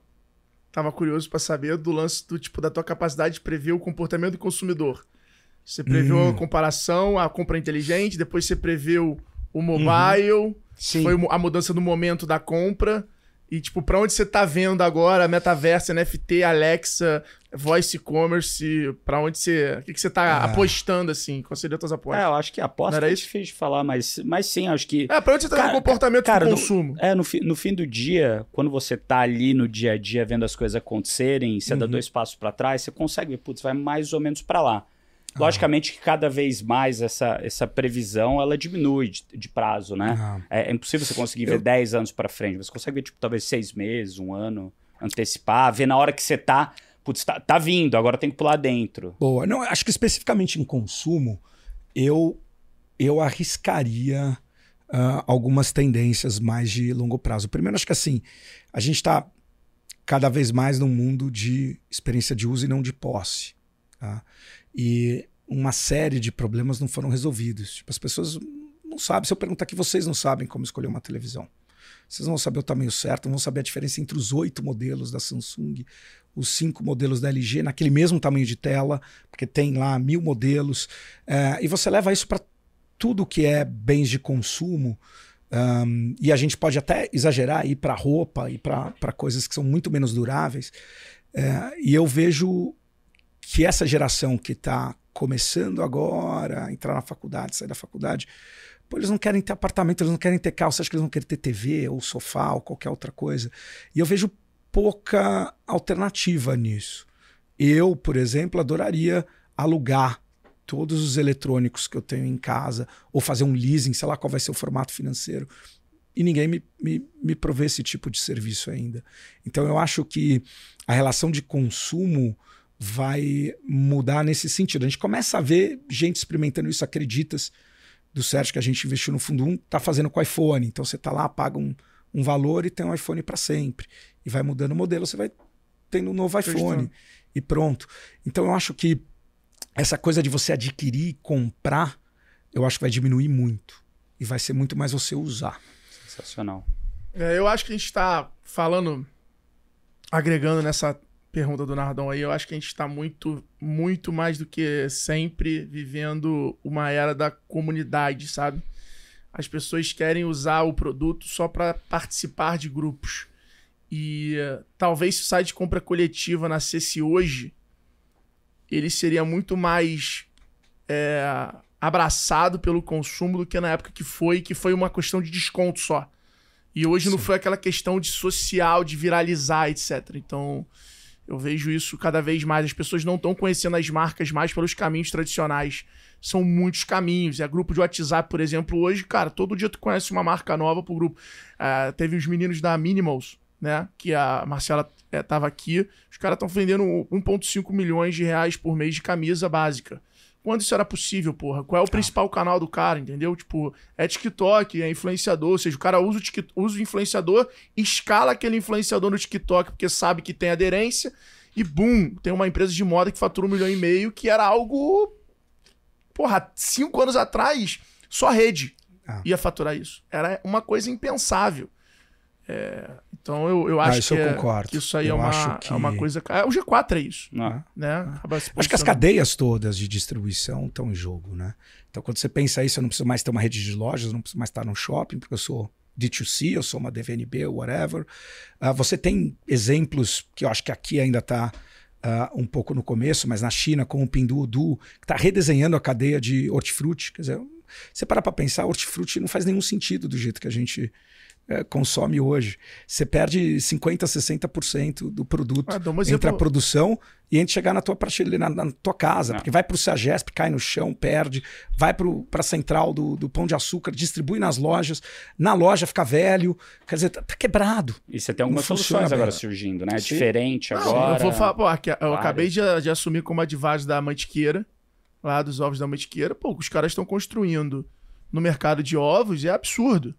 estava curioso para saber do lance do tipo da tua capacidade de prever o comportamento do consumidor. Você previu hum. a comparação, a compra inteligente, depois você previu o mobile, uhum. foi a mudança do momento da compra. E, tipo, pra onde você tá vendo agora, metaverso, NFT, Alexa, voice commerce, pra onde você. O que, que você tá ah. apostando, assim? Quais seriam as apostas? É, eu acho que a aposta é difícil de falar, mas, mas sim, acho que. É, pra onde você tá cara, no comportamento cara, do consumo? No, é, no, fi, no fim do dia, quando você tá ali no dia a dia vendo as coisas acontecerem, você uhum. dá dois passos para trás, você consegue ver, putz, vai mais ou menos para lá. Logicamente que cada vez mais essa, essa previsão ela diminui de, de prazo, né? É, é, impossível você conseguir ver 10 anos para frente. Você consegue ver, tipo, talvez seis meses, um ano, antecipar, ver na hora que você tá. Putz, tá, tá vindo, agora tem que pular dentro. Boa. Não, acho que especificamente em consumo, eu, eu arriscaria uh, algumas tendências mais de longo prazo. Primeiro, acho que assim, a gente está cada vez mais num mundo de experiência de uso e não de posse. Tá? E uma série de problemas não foram resolvidos. Tipo, as pessoas não sabem. Se eu perguntar aqui, vocês não sabem como escolher uma televisão. Vocês não vão saber o tamanho certo, não vão saber a diferença entre os oito modelos da Samsung, os cinco modelos da LG, naquele mesmo tamanho de tela, porque tem lá mil modelos. É, e você leva isso para tudo que é bens de consumo. Um, e a gente pode até exagerar ir para roupa e para coisas que são muito menos duráveis. É, e eu vejo que essa geração que está começando agora entrar na faculdade, sair da faculdade, pô, eles não querem ter apartamento, eles não querem ter carro, você acha que eles não querem ter TV ou sofá ou qualquer outra coisa? E eu vejo pouca alternativa nisso. Eu, por exemplo, adoraria alugar todos os eletrônicos que eu tenho em casa ou fazer um leasing, sei lá qual vai ser o formato financeiro. E ninguém me, me, me provê esse tipo de serviço ainda. Então eu acho que a relação de consumo vai mudar nesse sentido. A gente começa a ver gente experimentando isso, acreditas do Sérgio que a gente investiu no fundo 1, tá fazendo com o iPhone. Então você tá lá, paga um, um valor e tem um iPhone para sempre. E vai mudando o modelo, você vai tendo um novo iPhone e pronto. Então eu acho que essa coisa de você adquirir e comprar, eu acho que vai diminuir muito. E vai ser muito mais você usar. Sensacional. É, eu acho que a gente está falando, agregando nessa pergunta do Nardão aí, eu acho que a gente está muito, muito mais do que sempre vivendo uma era da comunidade, sabe? As pessoas querem usar o produto só para participar de grupos. E talvez se o site de compra coletiva nascesse hoje, ele seria muito mais é, abraçado pelo consumo do que na época que foi, que foi uma questão de desconto só. E hoje não Sim. foi aquela questão de social, de viralizar, etc. Então, eu vejo isso cada vez mais. As pessoas não estão conhecendo as marcas mais pelos caminhos tradicionais. São muitos caminhos. É grupo de WhatsApp, por exemplo, hoje, cara, todo dia tu conhece uma marca nova pro grupo. Ah, teve os meninos da Minimals, né? Que a Marcela eh, tava aqui. Os caras estão vendendo 1,5 milhões de reais por mês de camisa básica. Quando isso era possível, porra? Qual é o principal canal do cara, entendeu? Tipo, é TikTok, é influenciador, ou seja, o cara usa o, Tik- usa o influenciador, escala aquele influenciador no TikTok porque sabe que tem aderência, e bum, tem uma empresa de moda que fatura um milhão e meio, que era algo. Porra, cinco anos atrás, só a rede Ah. ia faturar isso. Era uma coisa impensável. É, então eu, eu acho isso que, eu é- concordo. que isso aí é Eu uma, que- é uma coisa. é, O G4 é isso, Não. né? Se Acho que as cadeias todas de distribuição estão em jogo, né? Então, quando você pensa isso, eu não preciso mais ter uma rede de lojas, eu não preciso mais estar num shopping, porque eu sou D2C, eu sou uma DVNB, whatever. Ah, você tem exemplos que eu acho que aqui ainda está um pouco no começo, mas na China, como o Pinduoduo, que está redesenhando a cadeia de hortifruti. Quer dizer, você parar para pensar, hortifruti não faz nenhum sentido do jeito que a gente eh, consome hoje. Você perde 50%, 60% do produto Ah, um entre a produção e entre chegar na tua prateleira, na, na tua casa, Não. porque vai pro Sagesp, cai no chão, perde, vai pro, pra central do, do Pão de Açúcar, distribui nas lojas, na loja fica velho, quer dizer, tá, tá quebrado. E você tem algumas soluções agora bem. surgindo, né? Sim. Diferente Não, agora. Eu vou falar, pô, aqui, eu acabei de, de assumir como advogado da Mantiqueira, lá dos ovos da Mantiqueira. Pô, o os caras estão construindo no mercado de ovos é absurdo.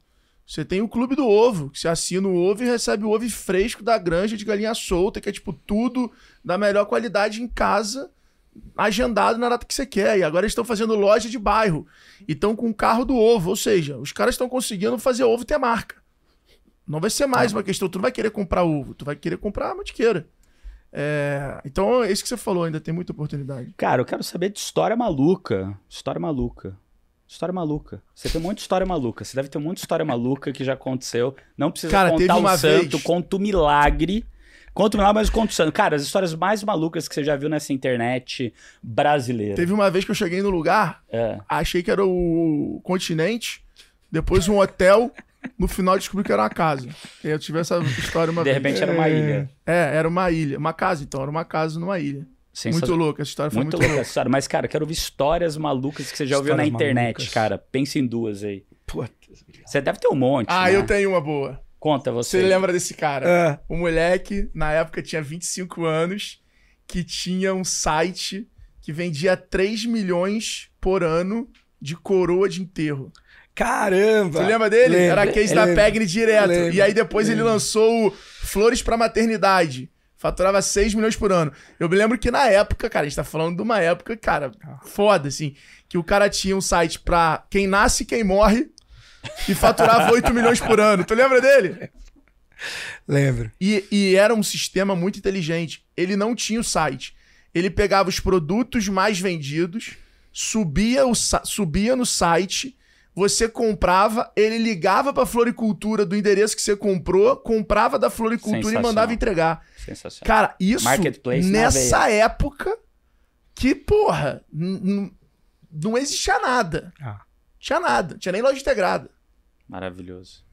Você tem o clube do ovo, que você assina o ovo e recebe o ovo fresco da granja de galinha solta, que é tipo tudo da melhor qualidade em casa, agendado na data que você quer. E agora eles estão fazendo loja de bairro. E estão com o carro do ovo. Ou seja, os caras estão conseguindo fazer ovo ter marca. Não vai ser mais uma questão, tu não vai querer comprar ovo, tu vai querer comprar mantiqueira. É, então, é isso que você falou, ainda tem muita oportunidade. Cara, eu quero saber de história maluca. História maluca. História maluca. Você tem um monte de história maluca. Você deve ter um monte de história maluca que já aconteceu. Não precisa Cara, contar um uma santo, vez- conta um milagre. Conta um milagre, mas conta um santo. Cara, as histórias mais malucas que você já viu nessa internet brasileira. Teve uma vez que eu cheguei no lugar, É. achei que era o continente, depois um hotel, no final descobri que era uma casa. Eu tive essa história uma De vez. repente era uma ilha. É, era uma ilha. Uma casa, então, era uma casa numa ilha. Muito louca, essa história foi Muito muito, louca essa história. Mas, cara, quero ouvir histórias malucas que você já ouviu na Histórias internet, malucas. cara. Pensa em duas aí. Putz. Você deve ter um monte. Ah, né? eu tenho uma boa. Conta Você você. lembra desse cara? É, O moleque, na época, tinha 25 anos, que tinha um site que vendia 3 milhões por ano de coroa de enterro. caramba! Você lembra dele? Lembro, Era case da lembro, Pegni direto. lembro, e aí depois ele lançou o Flores pra Maternidade. Faturava 6 milhões por ano. Eu me lembro que na época, cara, a gente tá falando de uma época, cara, foda, assim, que o cara tinha um site pra quem nasce e quem morre e faturava 8 milhões por ano. Tu lembra dele? Lembro. E, e era um sistema muito inteligente. Ele não tinha o site. Ele pegava os produtos mais vendidos, subia, o, subia no site, você comprava, ele ligava pra floricultura do endereço que você comprou, comprava da floricultura e mandava entregar. Sensacional. Cara, isso Marketplace na nessa época que, porra, não existia nada. Ah. Tinha nada. Tinha nem loja integrada. Maravilhoso.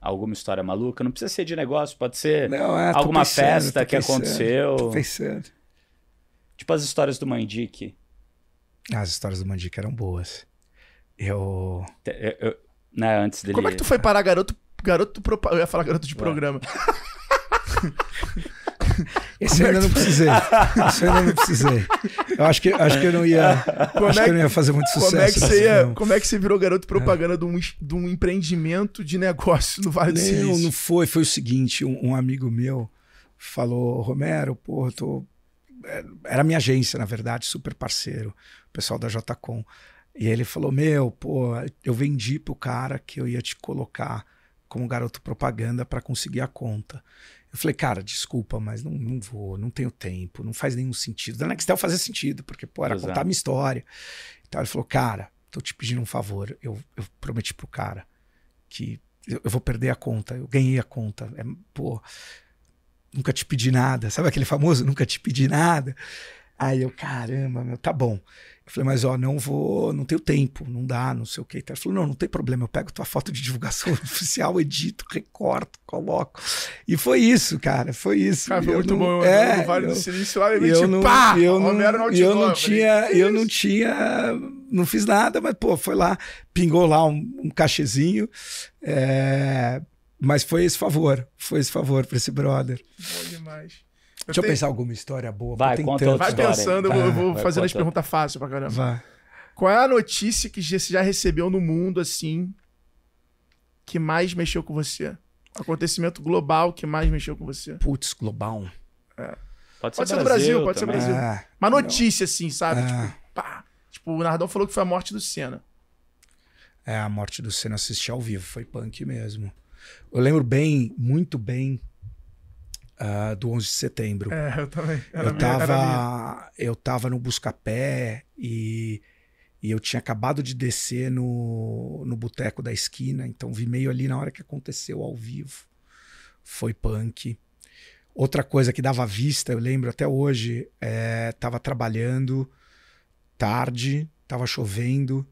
Alguma história maluca? Não precisa ser de negócio, pode ser Não, é, alguma pensando, festa que pensando, aconteceu. Tô pensando. Tipo as histórias do Mandique. As histórias do Mandica eram boas. Eu. Te- eu- eu- né, antes dele. Como é que tu foi parar garoto, garoto propa- Eu ia falar garoto de programa. Esse eu ainda não precisei. Esse eu ainda não precisei. Eu acho que, acho que eu não ia. Como acho é que eu não ia fazer muito sucesso. Como é, que você assim, ia, não. como é que você virou garoto propaganda de, um, de um empreendimento de negócio no Vale do Não, Silício? não foi. Foi o seguinte: um, um amigo meu falou, Romero, pô, eu tô. é, Era minha agência, na verdade, super parceiro, o pessoal da JCom. E ele falou: Meu, pô, eu vendi pro cara que eu ia te colocar como garoto propaganda para conseguir a conta. Eu falei, cara, desculpa, mas não, não vou, não tenho tempo, não faz nenhum sentido. Da Nextel fazia sentido, porque, pô, era Exato. contar minha história. Então ele falou, cara, tô te pedindo um favor. Eu, eu prometi pro cara que eu, eu vou perder a conta. Eu ganhei a conta. É, pô, nunca te pedi nada. Sabe aquele famoso nunca te pedi nada? Aí eu, caramba, meu, tá bom. Eu falei, mas ó, não vou, não tenho tempo, não dá, não sei o que. Ele falou, não, não tem problema, eu pego tua foto de divulgação oficial, edito, recorto, coloco. E foi isso, cara, foi isso. Cara, foi Eu muito não- bom. É, no Vale eu- do lá, eu não, pá! eu não, eu não Eu falei, tinha, "Que eu não isso?" tinha, não fiz nada, mas pô, foi lá, pingou lá um, um cachezinho, é, mas foi esse favor, foi esse favor para esse brother. Bom demais. Deixa eu tenho- pensar alguma história boa. Vai, tem conta Vai história. pensando, eu vou, eu vou Vai, fazendo as perguntas fáceis pra caramba. Vai. Qual é a notícia que você já recebeu no mundo, assim, que mais mexeu com você? Acontecimento global que mais mexeu com você? Putz, global. Pode ser, Pode ser do Brasil, pode ser também. Brasil. É, Uma notícia, assim, sabe? É. Tipo, pá. Tipo, o Nardão falou que foi a morte do Senna. é, a morte do Senna assisti ao vivo, foi punk mesmo. Eu lembro bem, muito bem, ah, do 11 de setembro. É, eu também. Era eu minha- era minha. tava, eu tava no Buscapé e, e eu tinha acabado de descer no, no boteco da esquina, então vi meio ali na hora que aconteceu ao vivo. Foi punk. Outra coisa que dava vista, eu lembro até hoje, é, tava trabalhando tarde, tava chovendo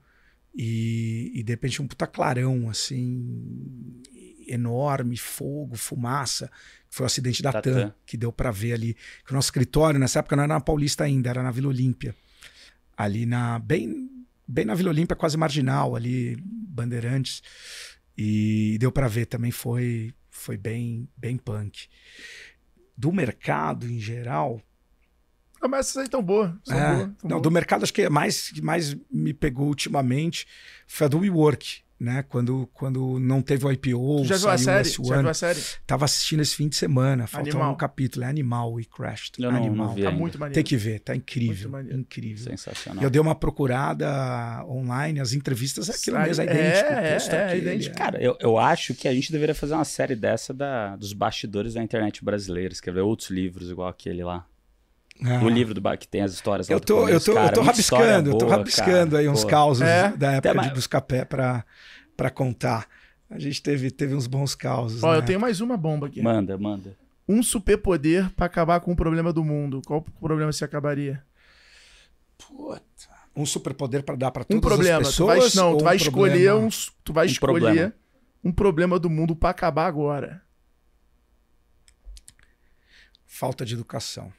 e, e de repente um puta clarão assim enorme, fogo, fumaça. Foi o acidente da Da TAM, TAM. que deu pra ver ali. Que o nosso escritório nessa época não era na Paulista ainda, era na Vila Olímpia. Ali na bem bem na Vila Olímpia, quase marginal, ali Bandeirantes. E deu pra ver também foi foi bem bem punk. Do mercado em geral, Ah, mas essas aí tão boas. São é, boas. tão não, boas. do mercado acho que é mais que mais me pegou ultimamente foi a do WeWork, né? Quando, quando não teve o IPO, Tu já viu a série? Já S1. viu a série? Tava assistindo esse fim de semana, faltou Animal. um capítulo, é Animal We Crashed. Eu não- Animal. não vi Tá ainda. muito maneiro. Tem que ver, tá incrível, incrível. Sensacional. E eu dei uma procurada online, as entrevistas, aquilo Sai- mesmo, é é, idêntico. o é, texto é, aquele, idêntico. Cara, eu, eu acho que a gente deveria fazer uma série dessa da, dos bastidores da internet brasileira. Escrever outros livros igual aquele lá. Ah. O livro do ba- que tem as histórias lá Eu do tô, eu tô, cara, eu tô rabiscando, eu tô boa, rabiscando cara. aí uns Pô, causos É? da época Até de mais- Buscapé pra, pra contar. A gente teve, teve uns bons causos. Ó, né? eu tenho mais uma bomba aqui. Manda, manda. Um superpoder pra acabar com o problema do mundo. Qual problema você acabaria? Puta. Um superpoder pra dar pra Um todas problema. as Tu vai, pessoas? não, tu vai um escolher problema- um, tu vai Um escolher problema. um problema do mundo pra acabar agora. Falta de educação.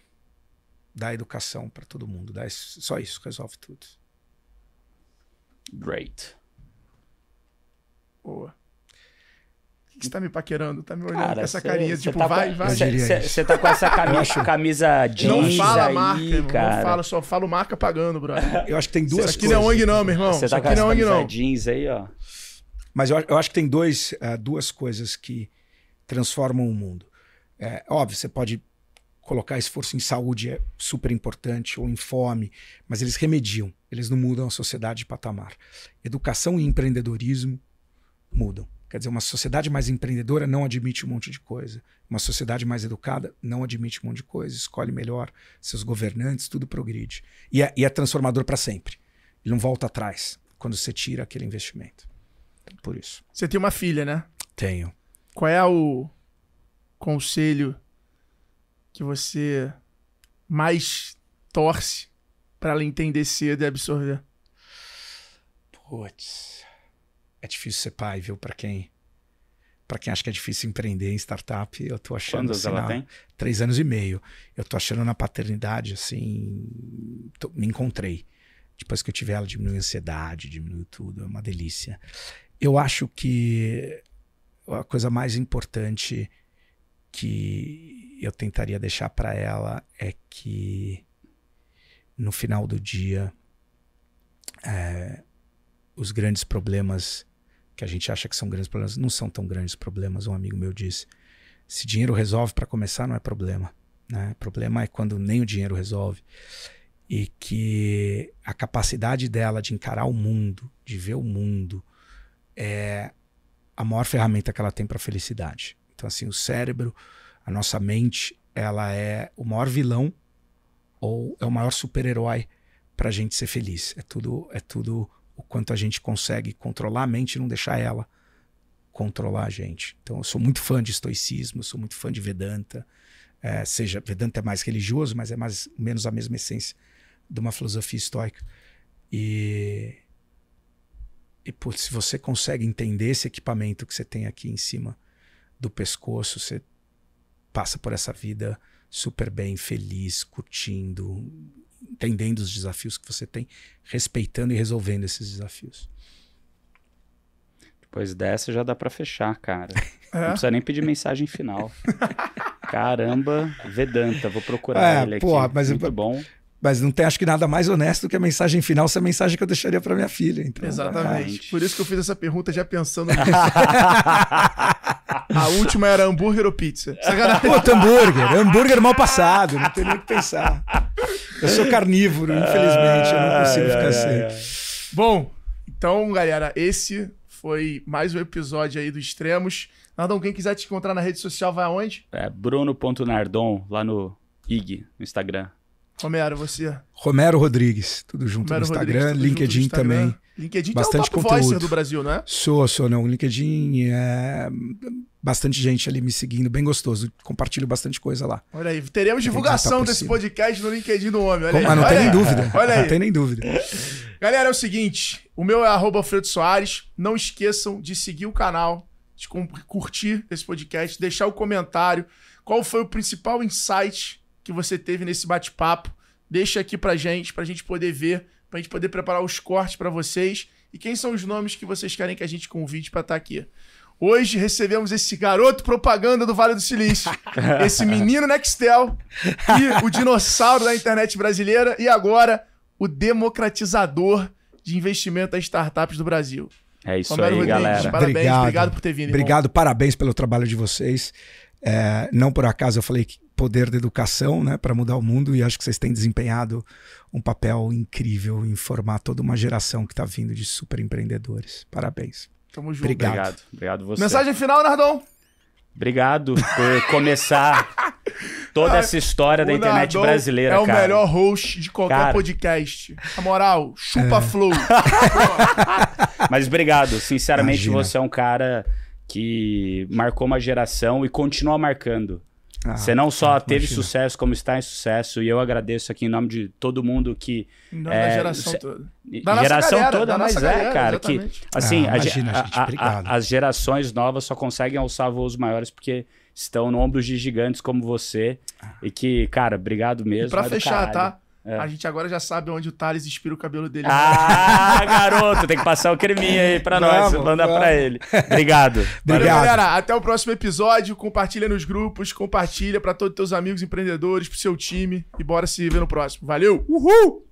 Dá educação pra todo mundo. Dá isso- só isso resolve tudo. Great. Boa. Por que você tá me paquerando? Tá me olhando Cara, com essa cê- carinha, cê tipo, tá vai, com, vai. Você tá com essa camisa, camisa jeans Não fala aí, marca, irmão. cara. Não fala, só fala marca pagando, brother. Eu acho que tem duas aqui coisas. não é ONG não, meu irmão. Você tá com aqui essa não é ONG camisa não. jeans aí, ó. Mas eu, eu acho que tem dois, eh, duas coisas que transformam o mundo. É, óbvio, você pode colocar esforço em saúde, é super importante, ou em fome, mas eles remediam, eles não mudam a sociedade de patamar. Educação e empreendedorismo mudam. Quer dizer, uma sociedade mais empreendedora não admite um monte de coisa. Uma sociedade mais educada não admite um monte de coisa, escolhe melhor seus governantes, tudo progride. E é, e é transformador para sempre. Ele não volta atrás quando você tira aquele investimento. Então, por isso. Você tem uma filha, né? Tenho. Qual é o conselho que você mais torce pra ela entender cedo e absorver? Putz. É difícil ser pai, viu? Para quem para quem acha que é difícil empreender em startup, eu tô achando Quantos assim, ela na- tem? três anos e meio. Eu tô achando na paternidade assim, tô- me encontrei. Depois que eu tive ela, diminuiu a ansiedade, diminuiu tudo, é uma delícia. Eu acho que a coisa mais importante que eu tentaria deixar para ela é que no final do dia é, os grandes problemas que a gente acha que são grandes problemas não são tão grandes problemas. Um amigo meu disse: se dinheiro resolve para começar, não é problema. Né? Problema é quando nem o dinheiro resolve. E que a capacidade dela de encarar o mundo, de ver o mundo, é a maior ferramenta que ela tem para felicidade. Então, assim, o cérebro, a nossa mente, ela é o maior vilão ou é o maior super-herói para a gente ser feliz. É tudo, é tudo o quanto a gente consegue controlar a mente e não deixar ela controlar a gente. Então, eu sou muito fã de estoicismo, sou muito fã de Vedanta. É, seja, Vedanta é mais religioso, mas é mais menos a mesma essência de uma filosofia estoica. E, e putz, se você consegue entender esse equipamento que você tem aqui em cima do pescoço, você passa por essa vida super bem, feliz, curtindo, entendendo os desafios que você tem, respeitando e resolvendo esses desafios. Depois dessa já dá para fechar, cara. É? Não precisa nem pedir mensagem final. Caramba, Vedanta, vou procurar é, ele aqui. Porra, mas Muito bom. Mas não tem, acho que nada mais honesto do que a mensagem final, essa mensagem que eu deixaria para minha filha. Então, Exatamente. Por isso que eu fiz essa pergunta já pensando nisso. a última era hambúrguer ou pizza? Puta, hambúrguer. Hambúrguer mal passado, não tem nem o que pensar. Eu sou carnívoro, infelizmente, eu não consigo ficar sem. Bom, então, galera, esse foi mais um episódio aí do Extremos. Nardon, quem quiser te encontrar na rede social, vai aonde? É bruno.nardon, lá no IG, no Instagram. Romero, você? Romero Rodrigues, tudo junto Romero no Instagram, Rodrigues, LinkedIn Instagram. também. LinkedIn bastante é o top conteúdo. do Brasil, não é? Sou, sou, não. LinkedIn é bastante gente ali me seguindo, bem gostoso. Compartilho bastante coisa lá. Olha aí, teremos divulgação desse podcast no LinkedIn do homem. Olha Como, aí. não tem nem dúvida. Olha aí. Não tem nem dúvida. Galera, é o seguinte: o meu é Alfredo Soares. Não esqueçam de seguir o canal, de curtir esse podcast, deixar o comentário. Qual foi o principal insight que você teve nesse bate-papo. Deixa aqui pra gente, pra gente poder ver, pra gente poder preparar os cortes para vocês. E quem são os nomes que vocês querem que a gente convide para estar tá aqui? Hoje recebemos esse garoto propaganda do Vale do Silício, esse menino Nextel e o dinossauro da internet brasileira e agora o democratizador de investimento das startups do Brasil. É isso Romero aí, Rodrigues, galera. Parabéns, obrigado, obrigado por ter vindo. Obrigado, irmão. parabéns pelo trabalho de vocês. É, não por acaso eu falei que poder da educação né, para mudar o mundo e acho que vocês têm desempenhado um papel incrível em formar toda uma geração que está vindo de super empreendedores. Parabéns. Tamo junto. Obrigado. Obrigado, Obrigado você. Mensagem final, Nardon. Obrigado por começar toda essa história da internet Nardon brasileira, É o cara. melhor host de qualquer cara. podcast. A moral, chupa é. flow. Mas obrigado. Sinceramente, Imagina. você é um cara que marcou uma geração e continua marcando. Ah, você não só teve imagina. sucesso, como está em sucesso, e eu agradeço aqui em nome de todo mundo que. Não, é, da geração toda. Da geração galera, toda, mas é, galera, cara. Exatamente. Que, assim, ah, imagina, a, gente, a, a, as gerações novas só conseguem alçar voos maiores porque estão no ombros de gigantes como você. Ah. E que, cara, obrigado mesmo. E pra fechar, tá? É. A gente agora já sabe onde o Thales inspira o cabelo dele. Ah, garoto, tem que passar o creminho aí pra nós, manda pra ele. Obrigado. Obrigado. galera. Até o próximo episódio. Compartilha nos grupos, compartilha para todos os teus amigos empreendedores, pro seu time. E bora se ver no próximo. Valeu! Uhul!